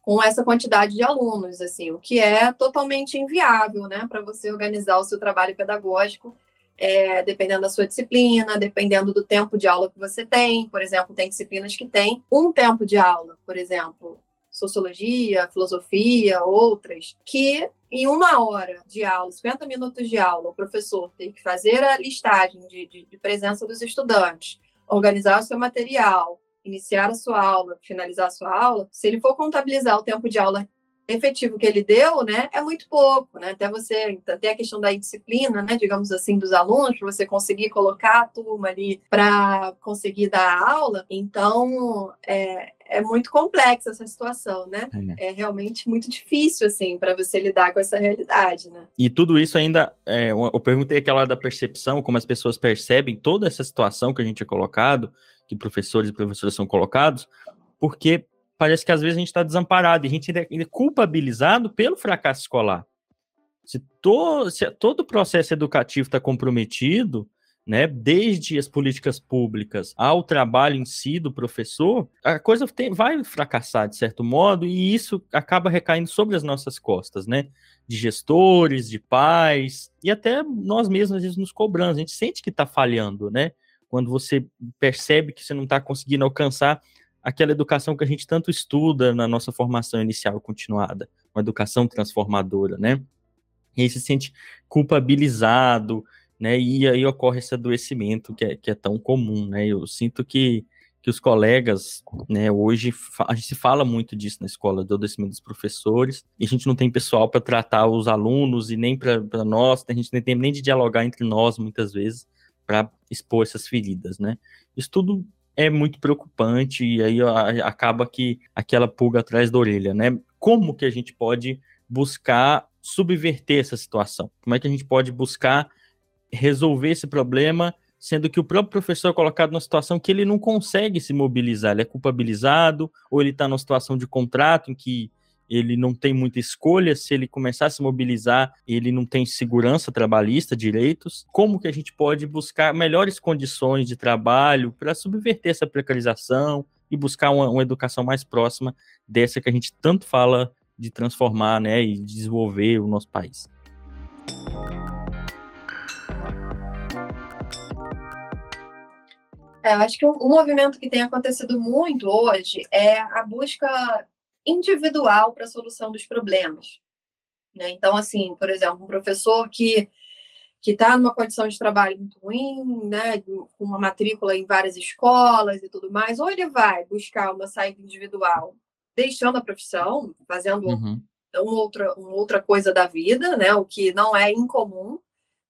com essa quantidade de alunos, assim, o que é totalmente inviável, né, para você organizar o seu trabalho pedagógico, é, dependendo da sua disciplina, dependendo do tempo de aula que você tem. Por exemplo, tem disciplinas que têm um tempo de aula, por exemplo, sociologia, filosofia, outras, que em uma hora de aula, 50 minutos de aula, o professor tem que fazer a listagem de, de, de presença dos estudantes, organizar o seu material, iniciar a sua aula, finalizar a sua aula, se ele for contabilizar o tempo de aula efetivo que ele deu, né, é muito pouco, né? Até você até a questão da disciplina, né, digamos assim, dos alunos, para você conseguir colocar a turma ali para conseguir dar a aula. Então, é, é muito complexa essa situação, né? É, é realmente muito difícil, assim, para você lidar com essa realidade, né? E tudo isso ainda, é, eu perguntei aquela da percepção, como as pessoas percebem toda essa situação que a gente é colocado, que professores e professoras são colocados, porque parece que às vezes a gente está desamparado e a gente ainda é culpabilizado pelo fracasso escolar. Se, to, se todo o processo educativo está comprometido, né, desde as políticas públicas ao trabalho em si do professor, a coisa tem, vai fracassar de certo modo e isso acaba recaindo sobre as nossas costas, né, de gestores, de pais e até nós mesmos às vezes nos cobramos, a gente sente que está falhando, né, quando você percebe que você não está conseguindo alcançar aquela educação que a gente tanto estuda na nossa formação inicial e continuada, uma educação transformadora, né? E aí se sente culpabilizado, né? E aí ocorre esse adoecimento que é, que é tão comum, né? Eu sinto que, que os colegas, né, hoje a gente se fala muito disso na escola, do adoecimento dos professores, e a gente não tem pessoal para tratar os alunos e nem para nós, a gente não tem nem de dialogar entre nós muitas vezes para expor essas feridas, né? Isso tudo é muito preocupante e aí acaba que aquela pulga atrás da orelha, né? Como que a gente pode buscar subverter essa situação? Como é que a gente pode buscar resolver esse problema, sendo que o próprio professor é colocado numa situação que ele não consegue se mobilizar, ele é culpabilizado, ou ele está numa situação de contrato em que ele não tem muita escolha, se ele começar a se mobilizar, ele não tem segurança trabalhista, direitos. Como que a gente pode buscar melhores condições de trabalho para subverter essa precarização e buscar uma, uma, educação mais próxima dessa que a gente tanto fala de transformar, né, e desenvolver o nosso país. É, eu acho que um, um movimento que tem acontecido muito hoje é a busca individual para a solução dos problemas. Né? Então, assim, por exemplo, um professor que que está numa condição de trabalho muito ruim, né, com uma matrícula em várias escolas e tudo mais, ou ele vai buscar uma saída individual, deixando a profissão, fazendo uhum. uma, outra, uma outra coisa da vida, né, o que não é incomum.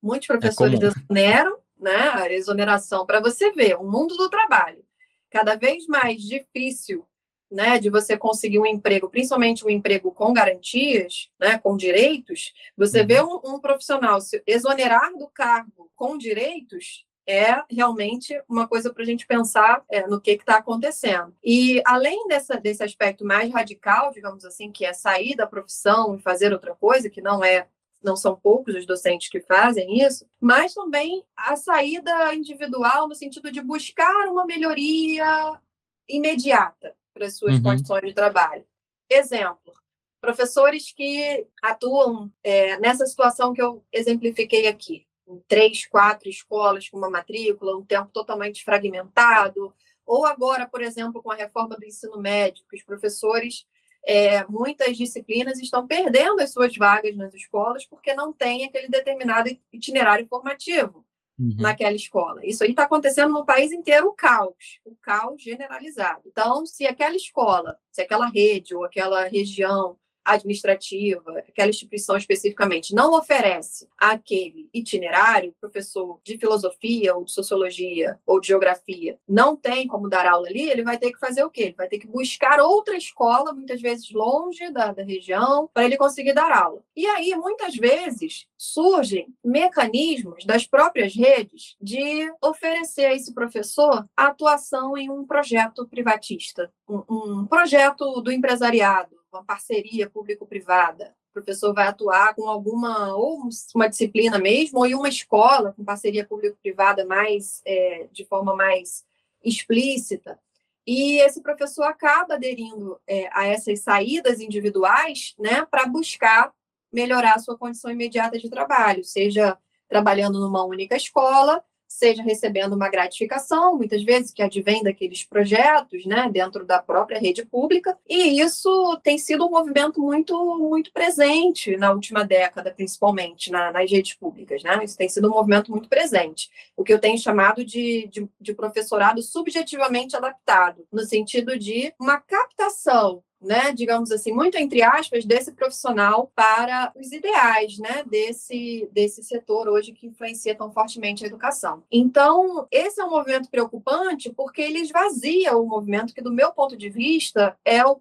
Muitos é professores é exoneram, né, a exoneração, para você ver, o mundo do trabalho cada vez mais difícil né, de você conseguir um emprego, principalmente um emprego com garantias, né, com direitos, você vê uhum. um, um profissional se exonerar do cargo com direitos, é realmente uma coisa para a gente pensar é, no que está acontecendo. E além dessa, desse aspecto mais radical, digamos assim, que é sair da profissão e fazer outra coisa, que não é não são poucos os docentes que fazem isso, mas também a saída individual no sentido de buscar uma melhoria imediata para as suas uhum. condições de trabalho. Exemplo, professores que atuam é, nessa situação que eu exemplifiquei aqui, em três, quatro escolas com uma matrícula, um tempo totalmente fragmentado, ou agora, por exemplo, com a reforma do ensino médio, que os professores, é, muitas disciplinas estão perdendo as suas vagas nas escolas porque não tem aquele determinado itinerário formativo uhum. naquela escola. Isso aí está acontecendo no país inteiro, o caos, o caos generalizado. Então, se aquela escola, se aquela rede ou aquela região administrativa, aquela instituição especificamente, não oferece aquele itinerário, professor de filosofia ou de sociologia ou de geografia, não tem como dar aula ali, ele vai ter que fazer o quê? Ele vai ter que buscar outra escola, muitas vezes longe da, da região, para ele conseguir dar aula. E aí, muitas vezes, surgem mecanismos das próprias redes de oferecer a esse professor atuação em um projeto privatista, um, um projeto do empresariado, uma parceria público-privada. O professor vai atuar com alguma, ou uma disciplina mesmo, ou em uma escola com parceria público-privada mais, é, de forma mais explícita. E esse professor acaba aderindo é, a essas saídas individuais né, para buscar melhorar a sua condição imediata de trabalho, seja trabalhando numa única escola, seja recebendo uma gratificação, muitas vezes que advém daqueles projetos, né, dentro da própria rede pública, e isso tem sido um movimento muito muito presente na última década, principalmente na, nas redes públicas, né? Isso tem sido um movimento muito presente, o que eu tenho chamado de, de, de professorado subjetivamente adaptado, no sentido de uma captação né, digamos assim, muito entre aspas, desse profissional para os ideais, né, desse, desse setor hoje que influencia tão fortemente a educação. Então, esse é um movimento preocupante porque ele esvazia o movimento que, do meu ponto de vista, é o,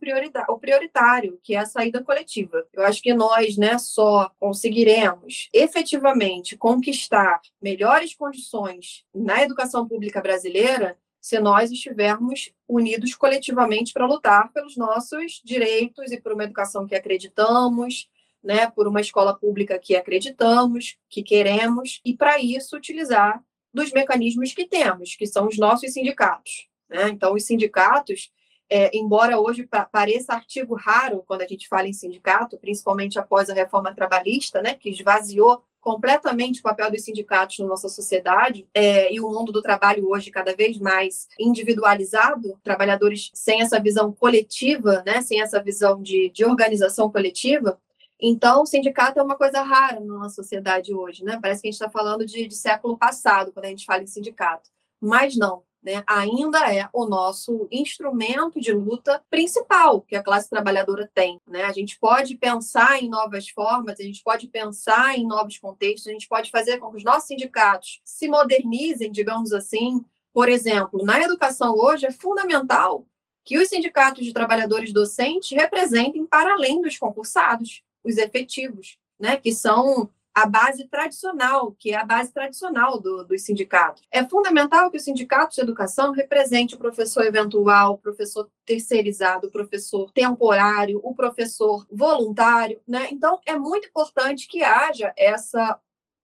o prioritário, que é a saída coletiva. Eu acho que nós, né, só conseguiremos efetivamente conquistar melhores condições na educação pública brasileira se nós estivermos unidos coletivamente para lutar pelos nossos direitos e por uma educação que acreditamos, né, por uma escola pública que acreditamos, que queremos, e para isso utilizar dos mecanismos que temos, que são os nossos sindicatos. Né? Então, os sindicatos, é, embora hoje pareça artigo raro quando a gente fala em sindicato, principalmente após a reforma trabalhista, né, que esvaziou completamente o papel dos sindicatos na nossa sociedade é, e o mundo do trabalho hoje cada vez mais individualizado, trabalhadores sem essa visão coletiva, né, sem essa visão de, de organização coletiva. Então, o sindicato é uma coisa rara na nossa sociedade hoje, né? Parece que a gente está falando de, de século passado quando a gente fala em sindicato. Mas não, né, ainda é o nosso instrumento de luta principal que a classe trabalhadora tem. Né? A gente pode pensar em novas formas, a gente pode pensar em novos contextos, a gente pode fazer com que os nossos sindicatos se modernizem, digamos assim. Por exemplo, na educação hoje é fundamental que os sindicatos de trabalhadores docentes representem para além dos concursados, os efetivos, né, que são a base tradicional, que é a base tradicional do, dos sindicatos. É fundamental que o sindicato de educação represente o professor eventual, o professor terceirizado, o professor temporário, o professor voluntário, né? Então, é muito importante que haja essa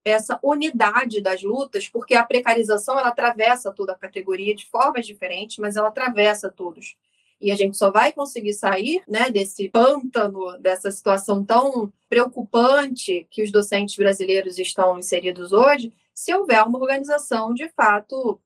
essa unidade das lutas, porque a precarização ela atravessa toda a categoria de formas diferentes, mas ela atravessa todos. E a gente só vai conseguir sair né, desse pântano, dessa situação tão preocupante que os docentes brasileiros estão inseridos hoje, se houver uma organização de fato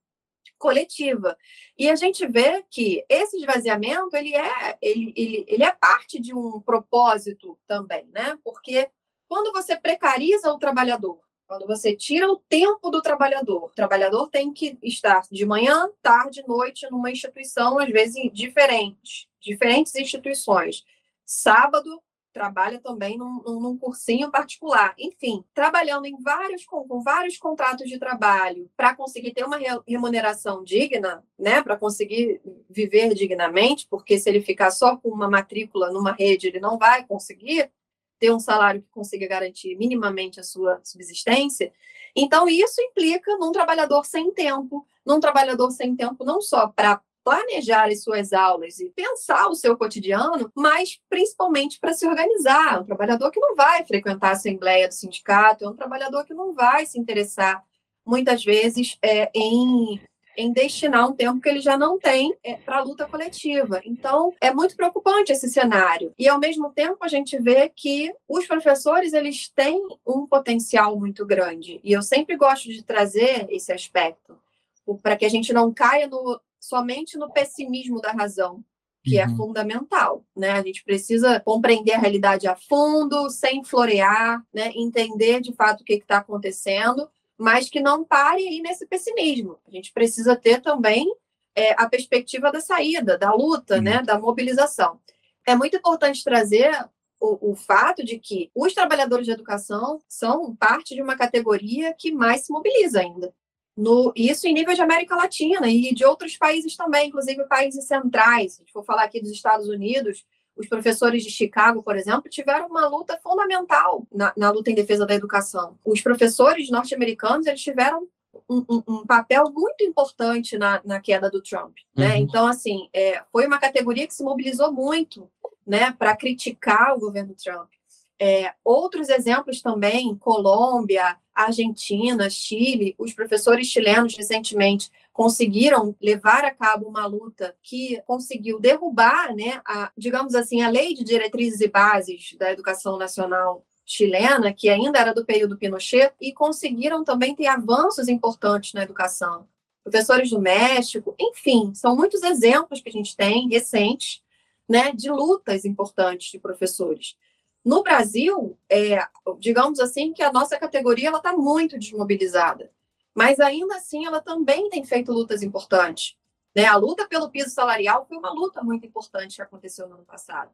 coletiva. E a gente vê que esse esvaziamento ele é, ele, ele, ele é parte de um propósito também, né? Porque quando você precariza o trabalhador, quando você tira o tempo do trabalhador, o trabalhador tem que estar de manhã, tarde, noite numa instituição, às vezes diferentes, diferentes instituições. Sábado, trabalha também num, num, cursinho particular. Enfim, trabalhando em vários com, com vários contratos de trabalho para conseguir ter uma remuneração digna, né, para conseguir viver dignamente, porque se ele ficar só com uma matrícula numa rede, ele não vai conseguir ter um salário que consiga garantir minimamente a sua subsistência. Então, isso implica num trabalhador sem tempo, num trabalhador sem tempo não só para planejar as suas aulas e pensar o seu cotidiano, mas principalmente para se organizar. Um trabalhador que não vai frequentar a assembleia do sindicato, é um trabalhador que não vai se interessar muitas vezes é, em em destinar um tempo que ele já não tem é, para a luta coletiva. Então, é muito preocupante esse cenário. E, ao mesmo tempo, a gente vê que os professores eles têm um potencial muito grande. E eu sempre gosto de trazer esse aspecto, para que a gente não caia no, somente no pessimismo da razão, que é uhum. é fundamental, né? A gente precisa compreender a realidade a fundo, sem florear, né? Entender de fato o que está acontecendo mas que não pare aí nesse pessimismo. A gente precisa ter também é, a perspectiva da saída, da luta, né, da mobilização. É muito importante trazer o, o, fato de que os trabalhadores de educação são parte de uma categoria que mais se mobiliza ainda. No, isso em nível de América Latina e de outros países também, inclusive países centrais. Se a gente for falar aqui dos Estados Unidos, os professores de Chicago, por exemplo, tiveram uma luta fundamental na, na luta em defesa da educação. Os professores norte-americanos eles tiveram um, um, um, papel muito importante na, na queda do Trump. Né? Uhum. Então, assim, é, foi uma categoria que se mobilizou muito né, para criticar o governo Trump. É, outros exemplos também, Colômbia, Argentina, Chile, os professores chilenos recentemente conseguiram levar a cabo uma luta que conseguiu derrubar, né, a, digamos assim, a lei de diretrizes e bases da educação nacional chilena, que ainda era do período Pinochet, e conseguiram também ter avanços importantes na educação. Professores do México, enfim, são muitos exemplos que a gente tem recentes, né, de lutas importantes de professores. No Brasil, é, digamos assim, que a nossa categoria está muito desmobilizada, mas ainda assim ela também tem feito lutas importantes. Né? A luta pelo piso salarial foi uma luta muito importante que aconteceu no ano passado.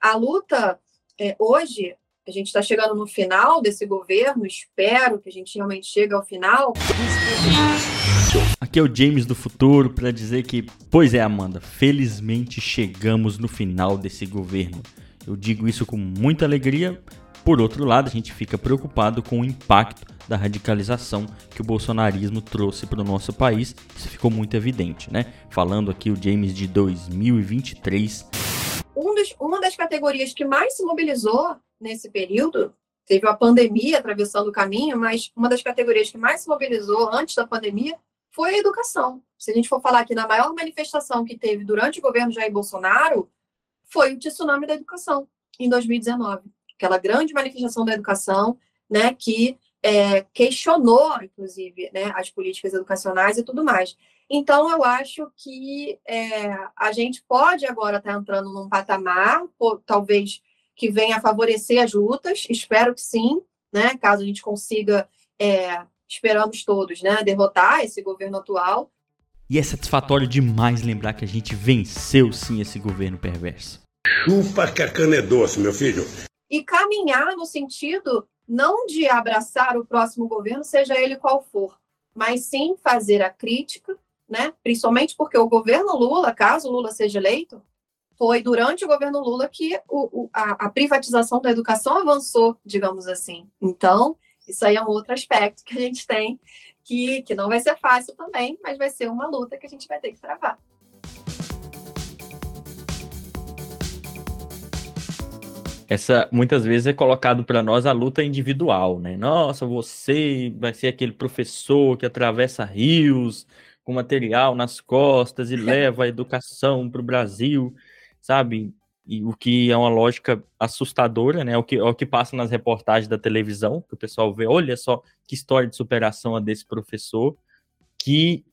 A luta, é, hoje, a gente está chegando no final desse governo, espero que a gente realmente chegue ao final. Aqui é o James do futuro para dizer que, pois é, Amanda, felizmente chegamos no final desse governo. Eu digo isso com muita alegria. Por outro lado, a gente fica preocupado com o impacto da radicalização que o bolsonarismo trouxe para o nosso país. Isso ficou muito evidente, né? Falando aqui o James de 2023. Um dos, uma das categorias que mais se mobilizou nesse período, teve a pandemia atravessando o caminho, mas uma das categorias que mais se mobilizou antes da pandemia foi a educação. Se a gente for falar aqui na maior manifestação que teve durante o governo Jair Bolsonaro, foi o tsunami da educação, em 2019. Aquela grande manifestação da educação, né, que é, questionou, inclusive, né, as políticas educacionais e tudo mais. Então, eu acho que é, a gente pode agora estar tá entrando num patamar, ou, talvez que venha a favorecer as lutas, espero que sim, né, caso a gente consiga, é, esperamos todos, né, derrotar esse governo atual, e é satisfatório demais lembrar que a gente venceu sim esse governo perverso. Chupa que a cana é doce, meu filho. E caminhar no sentido não de abraçar o próximo governo, seja ele qual for, mas sim fazer a crítica, né? Principalmente porque o governo Lula, caso Lula seja eleito, foi durante o governo Lula que o, o, a, a privatização da educação avançou, digamos assim. Então, isso aí é um outro aspecto que a gente tem que, que não vai ser fácil também, mas vai ser uma luta que a gente vai ter que travar. Essa muitas vezes é colocado para nós a luta individual, né? Nossa, você vai ser aquele professor que atravessa rios com material nas costas e leva a educação para o Brasil, sabe? e o que é uma lógica assustadora, né? O que, é o que passa nas reportagens da televisão, que o pessoal vê, olha só que história de superação a desse professor, que,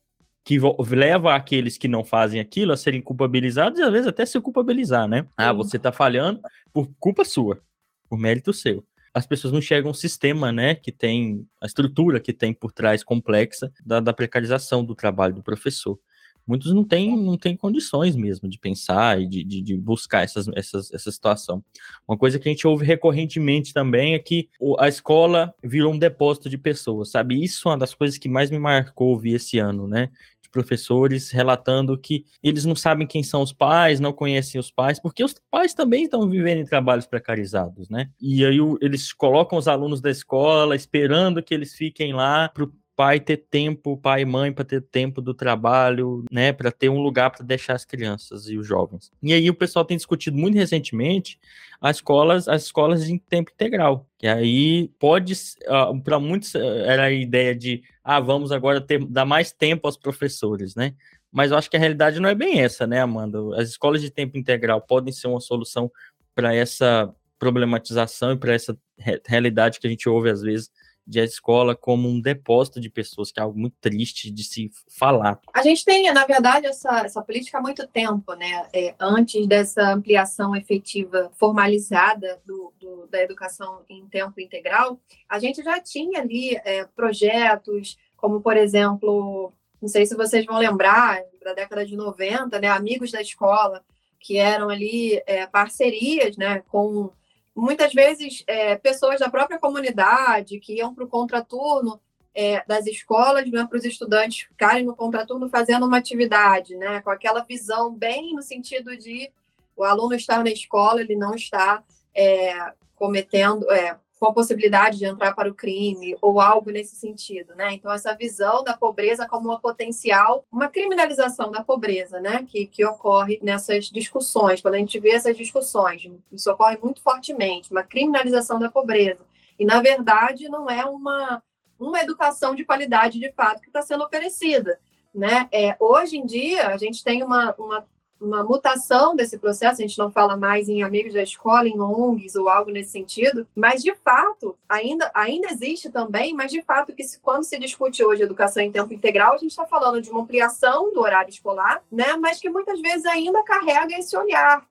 que leva aqueles que não fazem aquilo a serem culpabilizados e às vezes até se culpabilizar, né? Ah, você tá falhando por culpa sua, por mérito seu. As pessoas não enxergam o sistema, né, que tem, a estrutura que tem por trás complexa da, da precarização do trabalho do professor muitos não têm, não têm condições mesmo de pensar e de, de, de, buscar essas, essas, essa situação. Uma coisa que a gente ouve recorrentemente também é que a escola virou um depósito de pessoas, sabe? Isso é uma das coisas que mais me marcou ouvir esse ano, né? Professores relatando que eles não sabem quem são os pais, não conhecem os pais, porque os pais também estão vivendo em trabalhos precarizados, né? E aí eles colocam os alunos da escola esperando que eles fiquem lá para pai ter tempo, pai e mãe para ter tempo do trabalho, né, para ter um lugar para deixar as crianças e os jovens. E aí o pessoal tem discutido muito recentemente as escolas, as escolas em tempo integral, que aí pode, uh, para muitos eh, era a ideia de, ah, vamos agora ter dar mais tempo aos professores, né? Mas eu acho que a realidade não é bem essa, né, Amanda? As escolas de tempo integral podem ser uma solução para essa problematização e para essa realidade que a gente ouve às vezes de a escola como um depósito de pessoas, que é algo muito triste de se falar. A gente tem, na verdade, essa, essa política há muito tempo, né? É, antes dessa ampliação efetiva formalizada do, do, da educação em tempo integral, a gente já tinha ali é, projetos, como, por exemplo, não sei se vocês vão lembrar, da década de 90, né? Amigos da escola, que eram ali é, parcerias né, com muitas vezes é, pessoas da própria comunidade que iam para o contraturno é, das escolas né, para os estudantes ficarem no contraturno fazendo uma atividade, né, com aquela visão bem no sentido de o aluno estar na escola, ele não está é, cometendo, é, com a possibilidade de entrar para o crime ou algo nesse sentido, né? Então essa visão da pobreza como uma potencial, uma criminalização da pobreza, né? Que, que ocorre nessas discussões, quando a gente vê essas discussões, isso ocorre muito fortemente, uma criminalização da pobreza. E na verdade não é uma uma educação de qualidade de fato que está sendo oferecida. Né? É, hoje em dia, a gente tem uma, uma, uma, mutação desse processo, a gente não fala mais em amigos da escola, em ONGs ou algo nesse sentido, mas de fato, ainda, ainda existe também, mas de fato, que se, quando se discute hoje educação em tempo integral, a gente está falando de uma ampliação do horário escolar, né? mas que muitas vezes ainda carrega esse olhar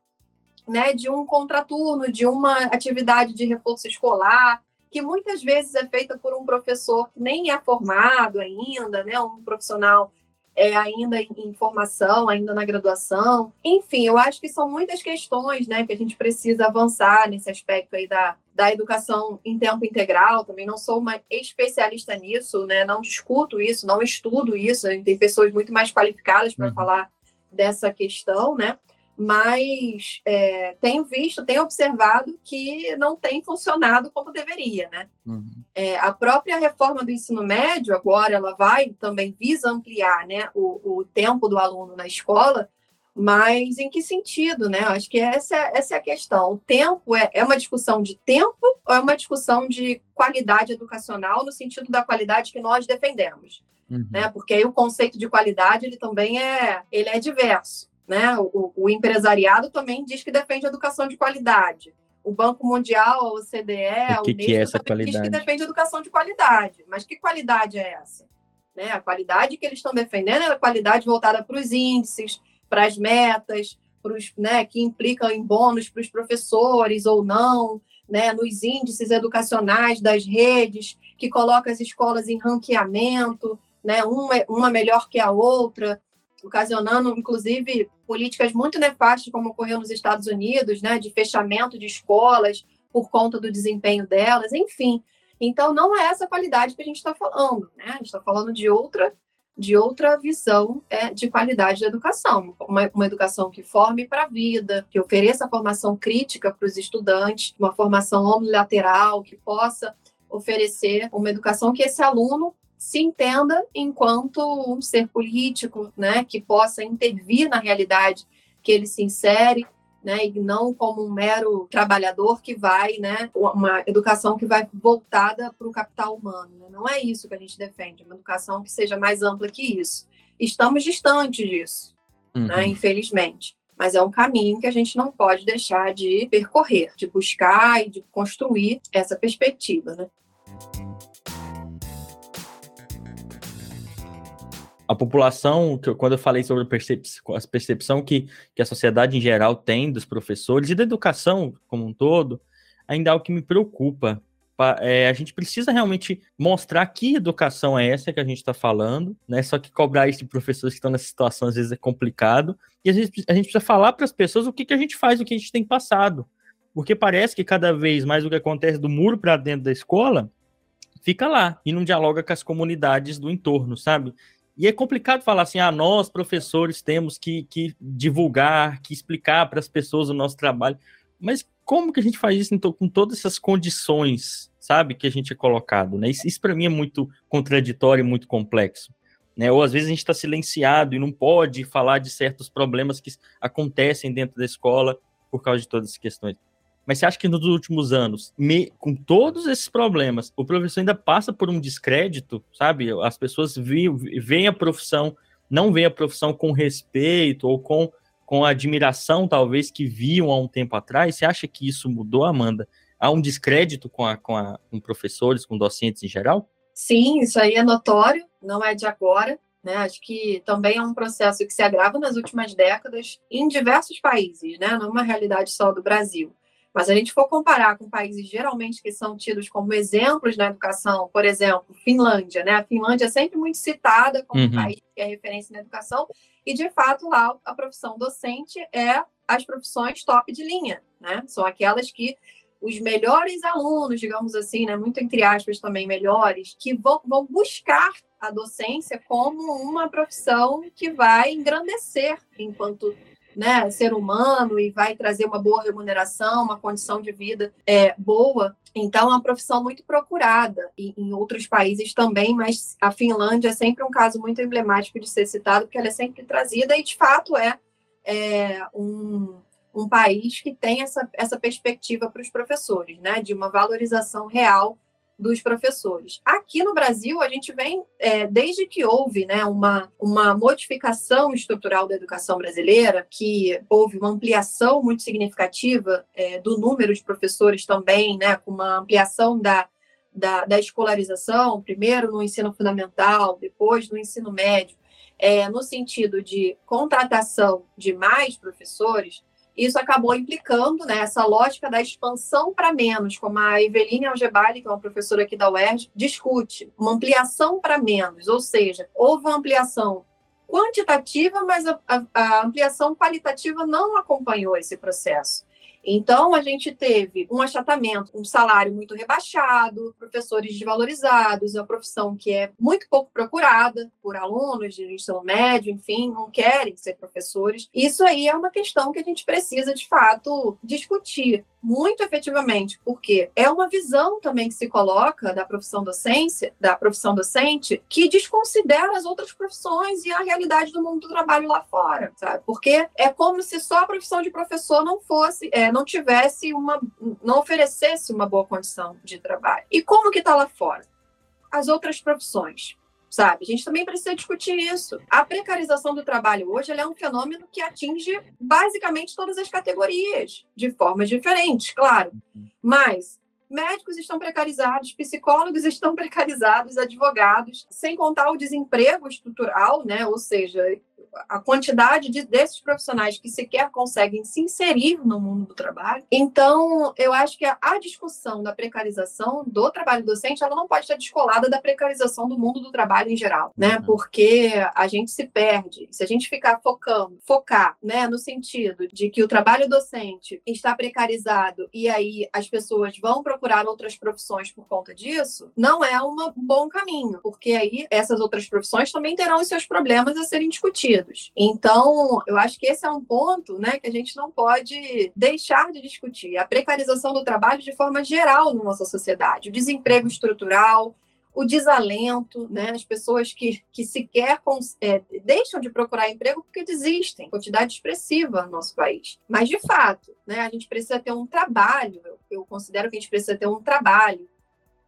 né, de um contraturno, de uma atividade de reforço escolar, que muitas vezes é feita por um professor que nem é formado ainda, né, um profissional é, ainda em formação, ainda na graduação. Enfim, eu acho que são muitas questões né, que a gente precisa avançar nesse aspecto aí da, da educação em tempo integral. Também não sou uma especialista nisso, né, não discuto isso, não estudo isso. Tem pessoas muito mais qualificadas para uhum. falar dessa questão, né? Mas é, tenho visto, tenho observado que não tem funcionado como deveria, né? Uhum. É, a própria reforma do ensino médio, agora, ela vai também visa ampliar né, o, o tempo do aluno na escola, mas em que sentido, né? Acho que essa, essa é a questão. O tempo é, é uma discussão de tempo ou é uma discussão de qualidade educacional no sentido da qualidade que nós defendemos? Uhum. Né? Porque aí o conceito de qualidade ele também é, ele é diverso. Né? O, o, empresariado também diz que defende educação de qualidade. O Banco Mundial, a OCDE, o que, que é essa qualidade? diz que defende educação de qualidade. Mas que qualidade é essa? Né? A qualidade que eles estão defendendo é a qualidade voltada para os índices, para as metas, pros, né, que implicam em bônus para os professores ou não, né, nos índices educacionais das redes, que coloca as escolas em ranqueamento, né, uma, uma melhor que a outra ocasionando, inclusive, políticas muito nefastas, como ocorreu nos Estados Unidos, né, de fechamento de escolas por conta do desempenho delas, enfim. Então, não é essa qualidade que a gente está falando, né? A gente está falando de outra, de outra visão é, de qualidade da educação, uma, uma educação que forme para a vida, que ofereça formação crítica para os estudantes, uma formação omnilateral, que possa oferecer uma educação que esse aluno se entenda enquanto um ser político, né, que possa intervir na realidade que ele se insere, né, e não como um mero trabalhador que vai, né, uma educação que vai voltada para o capital humano. Né? Não é isso que a gente defende, uma educação que seja mais ampla que isso. Estamos distantes disso, né, uhum. né, infelizmente. Mas é um caminho que a gente não pode deixar de percorrer, de buscar e de construir essa perspectiva, né? A população, quando eu falei sobre a percepção, a percepção que, que a sociedade em geral tem dos professores e da educação como um todo, ainda é algo que me preocupa. É, a gente precisa realmente mostrar que educação é essa que a gente está falando, né? Só que cobrar isso de professores que estão nessa situação às vezes é complicado. E às vezes a gente precisa falar para as pessoas o que, que a gente faz, o que a gente tem passado. Porque parece que cada vez mais o que acontece do muro para dentro da escola fica lá e não dialoga com as comunidades do entorno, sabe? E é complicado falar assim, ah, nós, professores, temos que, que divulgar, que explicar para as pessoas o nosso trabalho. Mas como que a gente faz isso então, com todas essas condições, sabe, que a gente é colocado, né? Isso, isso para mim é muito contraditório e muito complexo. Né? Ou às vezes a gente está silenciado e não pode falar de certos problemas que acontecem dentro da escola por causa de todas essas questões. Mas você acha que nos últimos anos, me, com todos esses problemas, o professor ainda passa por um descrédito, sabe? As pessoas veem a profissão, não veem a profissão com respeito ou com, com admiração, talvez, que viam há um tempo atrás. Você acha que isso mudou, Amanda? Há um descrédito com, a, com, a, com professores, com docentes em geral? Sim, isso aí é notório, não é de agora. Né? Acho que também é um processo que se agrava nas últimas décadas em diversos países, né? não é uma realidade só do Brasil. Mas a gente for comparar com países geralmente que são tidos como exemplos na educação, por exemplo, Finlândia, né? A Finlândia é sempre muito citada como uhum. um país que é referência na educação, e de fato lá a profissão docente é as profissões top de linha, né? São aquelas que os melhores alunos, digamos assim, né, muito entre aspas também melhores, que vão, vão buscar a docência como uma profissão que vai engrandecer enquanto né, ser humano e vai trazer uma boa remuneração, uma condição de vida é, boa. Então, é uma profissão muito procurada e, em outros países também, mas a Finlândia é sempre um caso muito emblemático de ser citado, porque ela é sempre trazida e, de fato, é, é um, um país que tem essa, essa perspectiva para os professores, né, de uma valorização real dos professores. Aqui no Brasil, a gente vem, é, desde que houve né, uma, uma modificação estrutural da educação brasileira, que houve uma ampliação muito significativa é, do número de professores também, né, com uma ampliação da, da, da escolarização, primeiro no ensino fundamental, depois no ensino médio, é, no sentido de contratação de mais professores, isso acabou implicando né, essa lógica da expansão para menos, como a Eveline Algebali, que é uma professora aqui da UERJ, discute, uma ampliação para menos, ou seja, houve uma ampliação quantitativa, mas a, a, a ampliação qualitativa não acompanhou esse processo. Então, a gente teve um achatamento, um salário muito rebaixado, professores desvalorizados, uma profissão que é muito pouco procurada por alunos de ensino médio, enfim, não querem ser professores. Isso aí é uma questão que a gente precisa, de fato, discutir muito efetivamente, porque é uma visão também que se coloca da profissão docência, da profissão docente, que desconsidera as outras profissões e a realidade do mundo do trabalho lá fora, sabe? Porque é como se só a profissão de professor não fosse, é, não tivesse uma, não oferecesse uma boa condição de trabalho. E como que está lá fora? As outras profissões sabe? A gente também precisa discutir isso. A precarização do trabalho hoje é um fenômeno que atinge basicamente todas as categorias, de formas diferentes, claro. Mas médicos estão precarizados, psicólogos estão precarizados, advogados, sem contar o desemprego estrutural, né? Ou seja, a quantidade de, desses profissionais que sequer conseguem se inserir no mundo do trabalho. Então, eu acho que a, a discussão da precarização do trabalho docente, ela não pode estar descolada da precarização do mundo do trabalho em geral, né? Uhum. Porque a gente se perde. Se a gente ficar focando, focar, né, no sentido de que o trabalho docente está precarizado e aí as pessoas vão procurar outras profissões por conta disso, não é um bom caminho, porque aí essas outras profissões também terão os seus problemas a serem discutidos. Então, eu acho que esse é um ponto né, que a gente não pode deixar de discutir. A precarização do trabalho de forma geral na nossa sociedade, o desemprego estrutural, o desalento, né? as pessoas que, que sequer é, deixam de procurar emprego porque desistem, quantidade expressiva no nosso país. Mas, de fato, né, a gente precisa ter um trabalho, eu, eu considero que a gente precisa ter um trabalho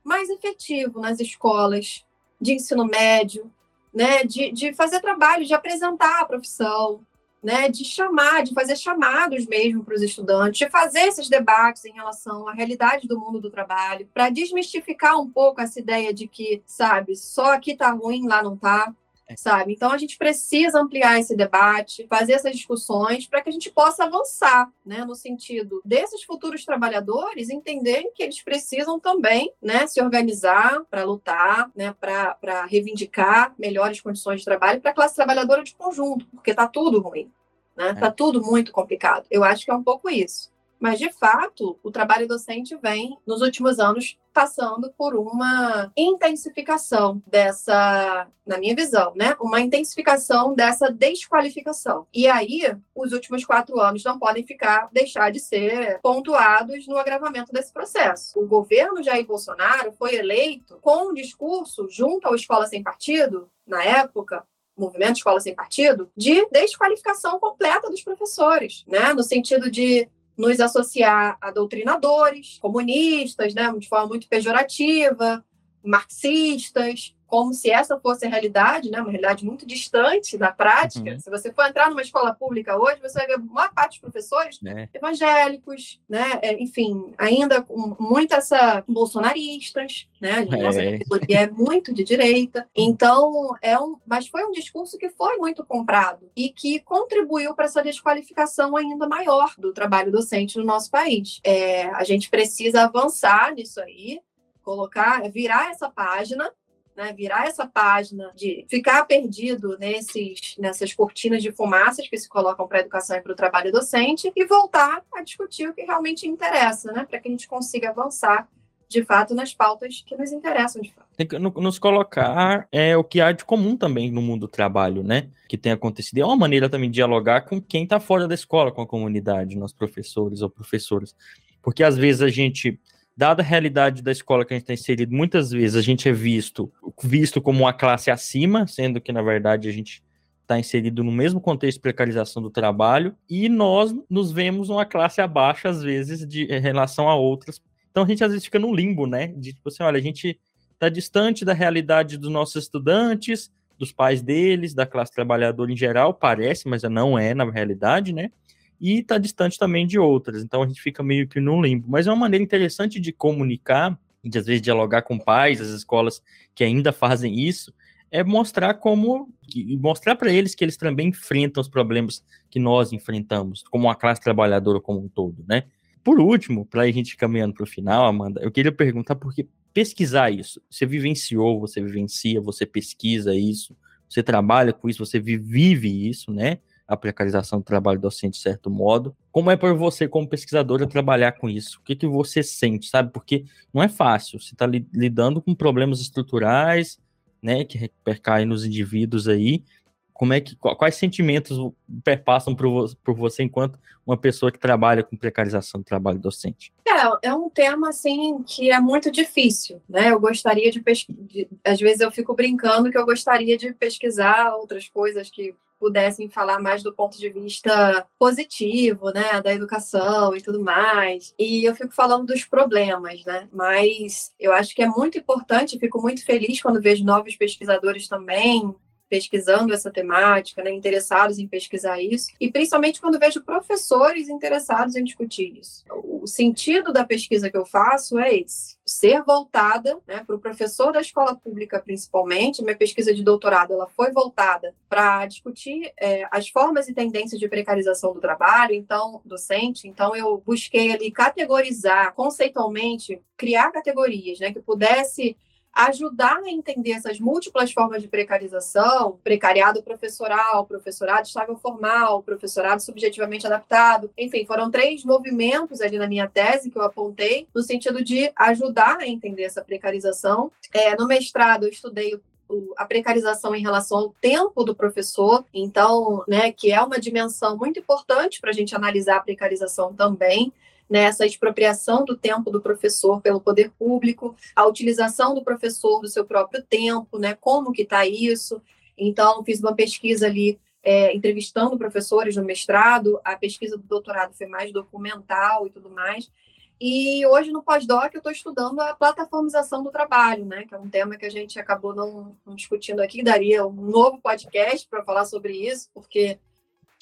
mais efetivo nas escolas de ensino médio, né, de, de fazer trabalho, de apresentar a profissão, né, de chamar, de fazer chamados mesmo para os estudantes, de fazer esses debates em relação à realidade do mundo do trabalho, para desmistificar um pouco essa ideia de que, sabe, só aqui está ruim, lá não está sabe? Então a gente precisa ampliar esse debate, fazer essas discussões para que a gente possa avançar, né, no sentido desses futuros trabalhadores entenderem que eles precisam também, né, se organizar para lutar, né, para reivindicar melhores condições de trabalho para a classe trabalhadora de conjunto, porque está tudo ruim, né? Está é. tudo muito complicado. Eu acho que é um pouco isso. Mas, de fato, o trabalho docente vem, nos últimos anos, passando por uma intensificação dessa, na minha visão, né? Uma intensificação dessa desqualificação. E aí, os últimos quatro anos não podem ficar, deixar de ser pontuados no agravamento desse processo. O governo Jair Bolsonaro foi eleito com um discurso junto ao Escola Sem Partido, na época, movimento Escola Sem Partido, de desqualificação completa dos professores, né? No sentido de nos associar a doutrinadores, comunistas, né, de forma muito pejorativa, marxistas, como se essa fosse a realidade, né? uma realidade muito distante da prática. Uhum. Se você for entrar numa escola pública hoje, você vai ver a maior parte dos professores é. evangélicos, né? É, enfim, ainda com muito essa bolsonaristas, né? A nossa é. é muito de direita. Então, é um, mas foi um discurso que foi muito comprado e que contribuiu para essa desqualificação ainda maior do trabalho docente no nosso país. É, a gente precisa avançar nisso aí, colocar, virar essa página né, virar essa página, de ficar perdido nesses, nessas cortinas de fumaças que se colocam para a educação e para o trabalho docente e voltar a discutir o que realmente interessa, né, para que a gente consiga avançar de fato nas pautas que nos interessam de fato. Tem que nos colocar é, o que há de comum também no mundo do trabalho, né? Que tem acontecido. É uma maneira também de dialogar com quem está fora da escola, com a comunidade, nós professores ou professoras. Porque às vezes a gente dada a realidade da escola que a gente está inserido, muitas vezes a gente é visto, visto como uma classe acima, sendo que, na verdade, a gente está inserido no mesmo contexto de precarização do trabalho, e nós nos vemos uma classe abaixo, às vezes, de em relação a outras. Então a gente às vezes fica num limbo, né? De tipo assim, olha, a gente está distante da realidade dos nossos estudantes, dos pais deles, da classe trabalhadora em geral, parece, mas não é na realidade, né? E está distante também de outras. Então a gente fica meio que num limbo. Mas é uma maneira interessante de comunicar e de às vezes dialogar com pais, as escolas que ainda fazem isso, é mostrar como mostrar para eles que eles também enfrentam os problemas que nós enfrentamos, como a classe trabalhadora como um todo, né? Por último, para a gente caminhando para o final, Amanda, eu queria perguntar por que pesquisar isso. Você vivenciou, você vivencia, você pesquisa isso, você trabalha com isso, você vive isso, né? A precarização do trabalho docente de certo modo. Como é para você, como pesquisadora, trabalhar com isso? O que, que você sente, sabe? Porque não é fácil. Você está li lidando com problemas estruturais, né, que repercaem nos indivíduos aí. Como é que, quais sentimentos perpassam por, por você enquanto uma pessoa que trabalha com precarização do trabalho docente? É, é um tema assim que é muito difícil, né? Eu gostaria de pesquisar, às vezes eu fico brincando que eu gostaria de pesquisar outras coisas que pudessem falar mais do ponto de vista positivo, né, da educação e tudo mais. E eu fico falando dos problemas, né? Mas eu acho que é muito importante, fico muito feliz quando vejo novos pesquisadores também pesquisando essa temática, né, interessados em pesquisar isso, e principalmente quando vejo professores interessados em discutir isso. Sentido da pesquisa que eu faço é esse, ser voltada né, para o professor da escola pública, principalmente. Minha pesquisa de doutorado ela foi voltada para discutir é, as formas e tendências de precarização do trabalho, então, docente. Então, eu busquei ali categorizar conceitualmente, criar categorias né, que pudesse ajudar a entender essas múltiplas formas de precarização, precariado professoral, professorado estável formal, professorado subjetivamente adaptado, enfim, foram três movimentos ali na minha tese que eu apontei no sentido de ajudar a entender essa precarização. É, no mestrado eu estudei a precarização em relação ao tempo do professor, então, né, que é uma dimensão muito importante para a gente analisar a precarização também nessa expropriação do tempo do professor pelo poder público, a utilização do professor do seu próprio tempo, né? Como que está isso? Então, fiz uma pesquisa ali é, entrevistando professores no mestrado, a pesquisa do doutorado foi mais documental e tudo mais. E hoje no pós-doc eu estou estudando a plataformização do trabalho, né? Que é um tema que a gente acabou não, não discutindo aqui, daria um novo podcast para falar sobre isso, porque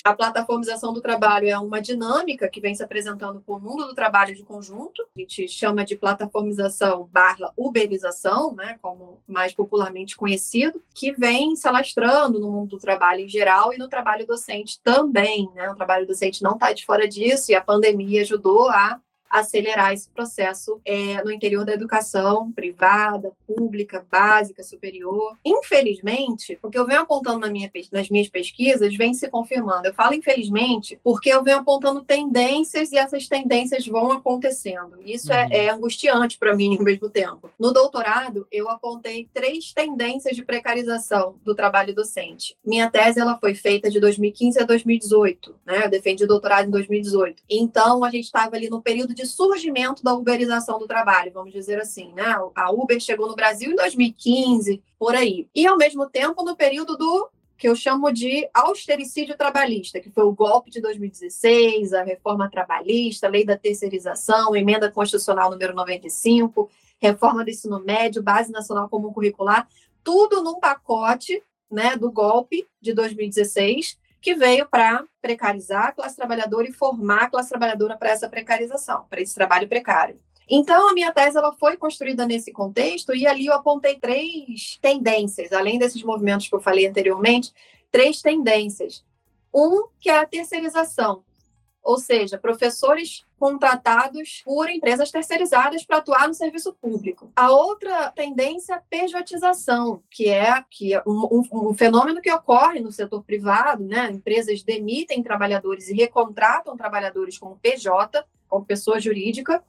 a plataformização do trabalho é uma dinâmica que vem se apresentando por mundo do trabalho de conjunto, a gente chama de plataformização barra uberização, né, como mais popularmente conhecido, que vem se alastrando no mundo do trabalho em geral e no trabalho docente também. Né? O trabalho docente não está de fora disso e a pandemia ajudou a acelerar esse processo é, no interior da educação privada, pública, básica, superior. Infelizmente, o que eu venho apontando na minha, nas minhas pesquisas vem se confirmando. Eu falo infelizmente porque eu venho apontando tendências e essas tendências vão acontecendo. Isso é, uhum. é, é angustiante para mim ao mesmo tempo. No doutorado, eu apontei três tendências de precarização do trabalho docente. Minha tese ela foi feita de 2015 a 2018, né? Eu defendi o doutorado em 2018. Então, a gente estava ali no período de de surgimento da uberização do trabalho, vamos dizer assim, né? A Uber chegou no Brasil em 2015, por aí. E ao mesmo tempo no período do que eu chamo de austericídio trabalhista, que foi o golpe de 2016, a reforma trabalhista, a lei da terceirização, emenda constitucional número 95, reforma do ensino médio, base nacional comum curricular, tudo num pacote, né, do golpe de 2016, que veio para precarizar a classe trabalhadora e formar a classe trabalhadora para essa precarização, para esse trabalho precário. Então, a minha tese ela foi construída nesse contexto e ali eu apontei três tendências, além desses movimentos que eu falei anteriormente, três tendências. Um, que é a terceirização. Ou seja, professores contratados por empresas terceirizadas para atuar no serviço público. A outra tendência é a pejotização, que é, que é um, um, um, fenômeno que ocorre no setor privado, né? Empresas demitem trabalhadores e recontratam trabalhadores como PJ, como pessoa jurídica,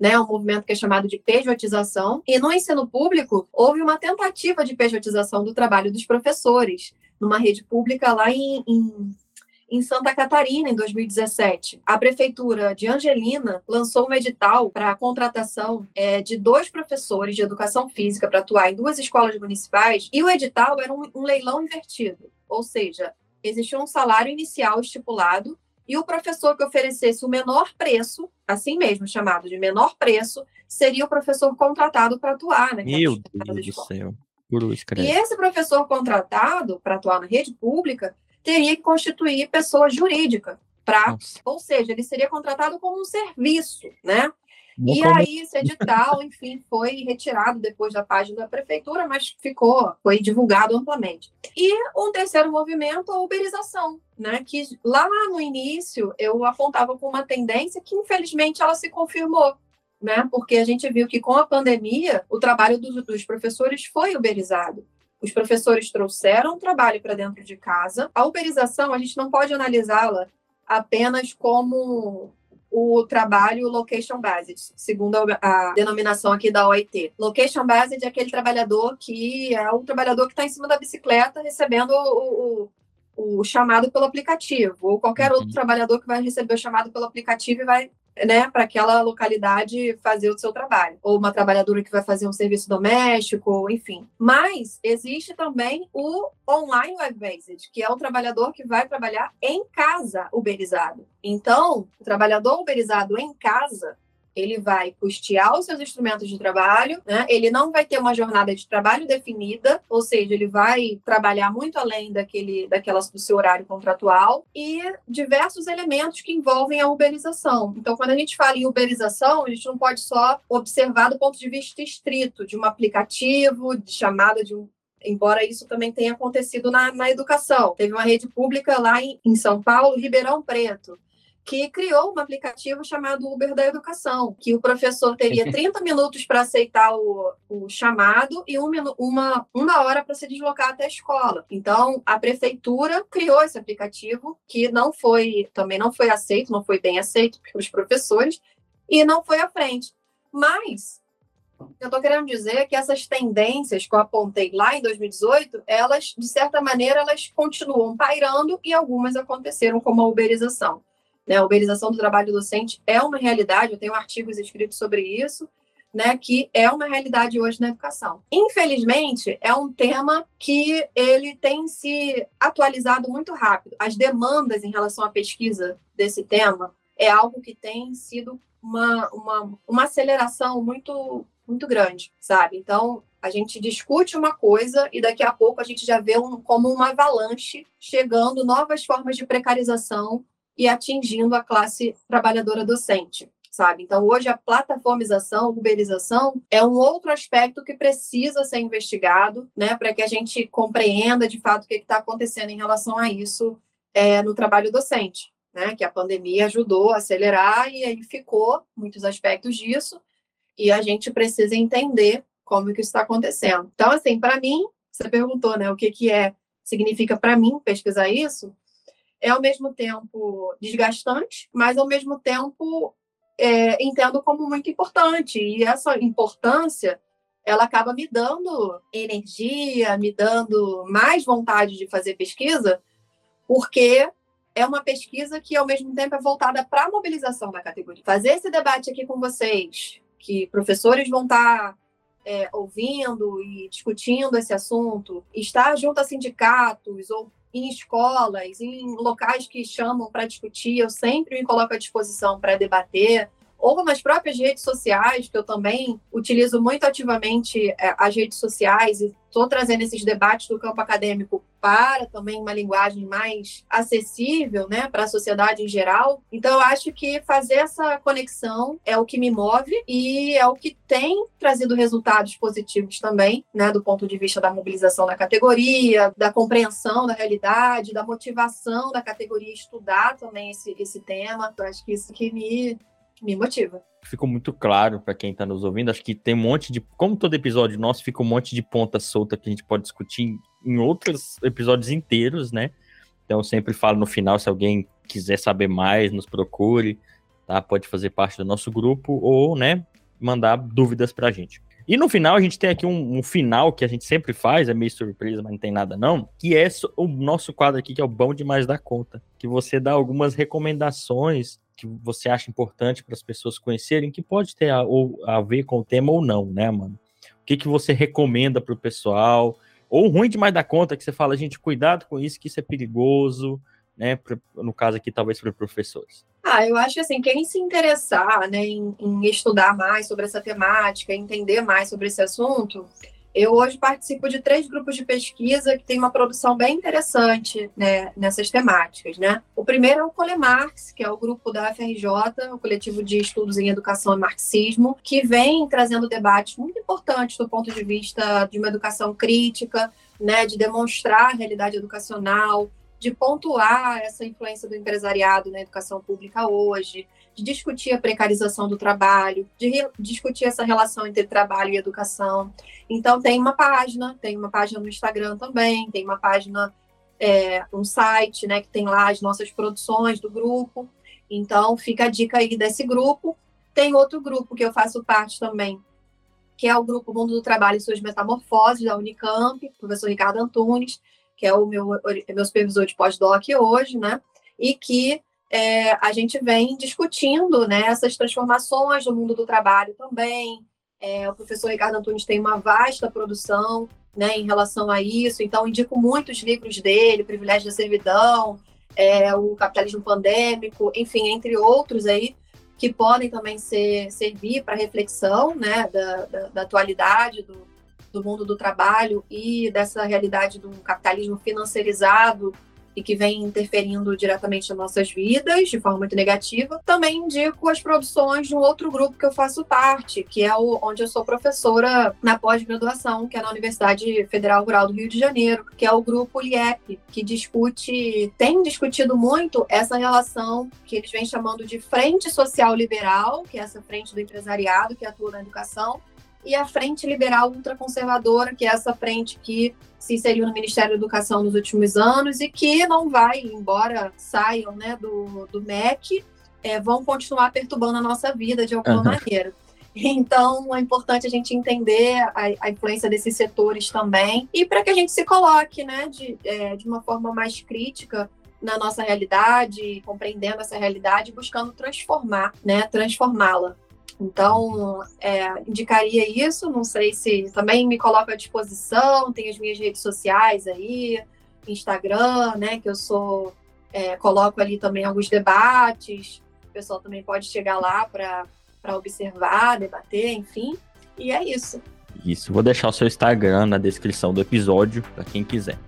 né, um movimento que é chamado de pejotização. E no ensino público, houve uma tentativa de pejotização do trabalho dos professores, numa rede pública lá em, em em Santa Catarina, em 2017. A prefeitura de Angelina lançou um edital para a contratação é, de dois professores de educação física para atuar em duas escolas municipais, e o edital era um, um leilão invertido, ou seja, existia um salário inicial estipulado e o professor que oferecesse o menor preço, assim mesmo chamado de menor preço, seria o professor contratado para atuar né? Meu Deus do céu. E esse professor contratado para atuar na rede pública teria que constituir pessoa jurídica. Pra, ou seja, ele seria contratado como um serviço, né? e aí esse edital, enfim, foi retirado depois da página da prefeitura, mas ficou, foi divulgado amplamente. E um terceiro movimento, a uberização, né? Que lá no início eu apontava com uma tendência que infelizmente ela se confirmou. Né? Porque a gente viu que com a pandemia o trabalho dos, dos professores foi uberizado. Os professores trouxeram o trabalho para dentro de casa. A uberização, a gente não pode analisá-la apenas como o trabalho location based, segundo a, denominação aqui da OIT. Location based é aquele trabalhador que é o trabalhador que está em cima da bicicleta recebendo o, o, o chamado pelo aplicativo, ou qualquer uhum. outro trabalhador que vai receber o chamado pelo aplicativo e vai né, para aquela localidade fazer o seu trabalho. Ou uma trabalhadora que vai fazer um serviço doméstico, enfim. Mas existe também o online web-based, que é o trabalhador que vai trabalhar em casa uberizado. Então, o trabalhador uberizado em casa, ele vai custear os seus instrumentos de trabalho, né? ele não vai ter uma jornada de trabalho definida, ou seja, ele vai trabalhar muito além daquele, daquela, do seu horário contratual, e diversos elementos que envolvem a uberização. Então, quando a gente fala em uberização, a gente não pode só observar do ponto de vista estrito de um aplicativo, de chamada de um embora isso também tenha acontecido na, na educação. Teve uma rede pública lá em, em São Paulo, Ribeirão Preto, que criou um aplicativo chamado Uber da Educação, que o professor teria 30 minutos para aceitar o, o, chamado e um, uma, uma hora para se deslocar até a escola. Então, a prefeitura criou esse aplicativo, que não foi, também não foi aceito, não foi bem aceito pelos professores, e não foi à frente. Mas eu estou querendo dizer que essas tendências que eu apontei lá em 2018, elas, de certa maneira, elas continuam pairando e algumas aconteceram, como a uberização. Né? A uberização do trabalho docente é uma realidade, eu tenho artigos escritos sobre isso, né, que é uma realidade hoje na educação. Infelizmente, é um tema que ele tem se atualizado muito rápido. As demandas em relação à pesquisa desse tema é algo que tem sido uma, uma, uma aceleração muito, muito grande, sabe? Então, a gente discute uma coisa e daqui a pouco a gente já vê um, como uma avalanche chegando novas formas de precarização e atingindo a classe trabalhadora docente. Sabe? Então, hoje, a plataformização, uberização, é um outro aspecto que precisa ser investigado, né, para que a gente compreenda de fato o que está acontecendo em relação a isso é, no trabalho docente, né, que a pandemia ajudou a acelerar e aí ficou muitos aspectos disso, e a gente precisa entender como que isso está acontecendo. Então, assim, para mim, você perguntou, né, o que, que é, significa para mim pesquisar isso, é ao mesmo tempo desgastante, mas ao mesmo tempo é, entendo como muito importante. E essa importância ela acaba me dando energia, me dando mais vontade de fazer pesquisa, porque é uma pesquisa que, ao mesmo tempo, é voltada para a mobilização da categoria. Fazer esse debate aqui com vocês, que professores vão estar é, ouvindo e discutindo esse assunto, estar junto a sindicatos ou em escolas, em locais que chamam para discutir, eu sempre me coloco à disposição para debater, ou nas próprias redes sociais, que eu também utilizo muito ativamente é, as redes sociais e estou trazendo esses debates do campo acadêmico para também uma linguagem mais acessível, né, para a sociedade em geral. Então, eu acho que fazer essa conexão é o que me move e é o que tem trazido resultados positivos também, né, do ponto de vista da mobilização da categoria, da compreensão da realidade, da motivação da categoria estudar também esse, esse tema. Eu acho que isso que me, me motiva ficou muito claro para quem está nos ouvindo. Acho que tem um monte de. Como todo episódio nosso, fica um monte de ponta solta que a gente pode discutir em outros episódios inteiros, né? Então eu sempre falo no final, se alguém quiser saber mais, nos procure, tá? Pode fazer parte do nosso grupo ou, né, mandar dúvidas pra gente. E no final a gente tem aqui um, um, final que a gente sempre faz, é meio surpresa, mas não tem nada não, que é o nosso quadro aqui que é o bom demais da conta, que você dá algumas recomendações que você acha importante para as pessoas conhecerem, que pode ter a, ou, a ver com o tema ou não, né, mano? O que, que você recomenda para o pessoal? Ou ruim demais da conta, que você fala, gente, cuidado com isso, que isso é perigoso, né? No caso aqui, talvez para professores. Ah, eu acho assim, quem se interessar né, em, em estudar mais sobre essa temática, entender mais sobre esse assunto, eu hoje participo de três grupos de pesquisa que tem uma produção bem interessante né, nessas temáticas. Né? O primeiro é o Colemarx, que é o grupo da FRJ, o coletivo de estudos em educação e marxismo, que vem trazendo debates muito importantes do ponto de vista de uma educação crítica, né, de demonstrar a realidade educacional, de pontuar essa influência do empresariado na educação pública hoje, de discutir a precarização do trabalho, de discutir essa relação entre trabalho e educação. Então, tem uma página, tem uma página no Instagram também, tem uma página, é, um site, né, que tem lá as nossas produções do grupo. Então, fica a dica aí desse grupo. Tem outro grupo que eu faço parte também, que é o grupo Mundo do Trabalho e Suas Metamorfoses, da Unicamp, professor Ricardo Antunes, que é o meu, meu supervisor de pós-doc hoje, né? E que é, a gente vem discutindo né, essas transformações no mundo do trabalho também. É, o professor Ricardo Antunes tem uma vasta produção né, em relação a isso, então indico muitos livros dele, Privilégio da Servidão, é, o Capitalismo Pandêmico, enfim, entre outros aí, que podem também ser, servir para reflexão né, da, da, da atualidade do, do mundo do trabalho e dessa realidade do capitalismo financiarizado e que vem interferindo diretamente nas nossas vidas de forma muito negativa. Também indico as produções de um outro grupo que eu faço parte, que é o onde eu sou professora na pós-graduação, que é na Universidade Federal Rural do Rio de Janeiro, que é o grupo LIEP, que discute, tem discutido muito essa relação que eles vêm chamando de frente social liberal, que é essa frente do empresariado que atua na educação, e a Frente Liberal Ultraconservadora, que é essa frente que se inseriu no Ministério da Educação nos últimos anos e que não vai, embora saiam né, do, do MEC, é, vão continuar perturbando a nossa vida de alguma uhum. maneira. Então, é importante a gente entender a, a influência desses setores também e para que a gente se coloque né, de, é, de uma forma mais crítica na nossa realidade, compreendendo essa realidade, buscando transformar, né, transformá-la. Então, é, indicaria isso. Não sei se também me coloco à disposição. Tem as minhas redes sociais aí, Instagram, né? Que eu sou. É, coloco ali também alguns debates. O pessoal também pode chegar lá para observar, debater, enfim. E é isso. Isso. Vou deixar o seu Instagram na descrição do episódio para quem quiser.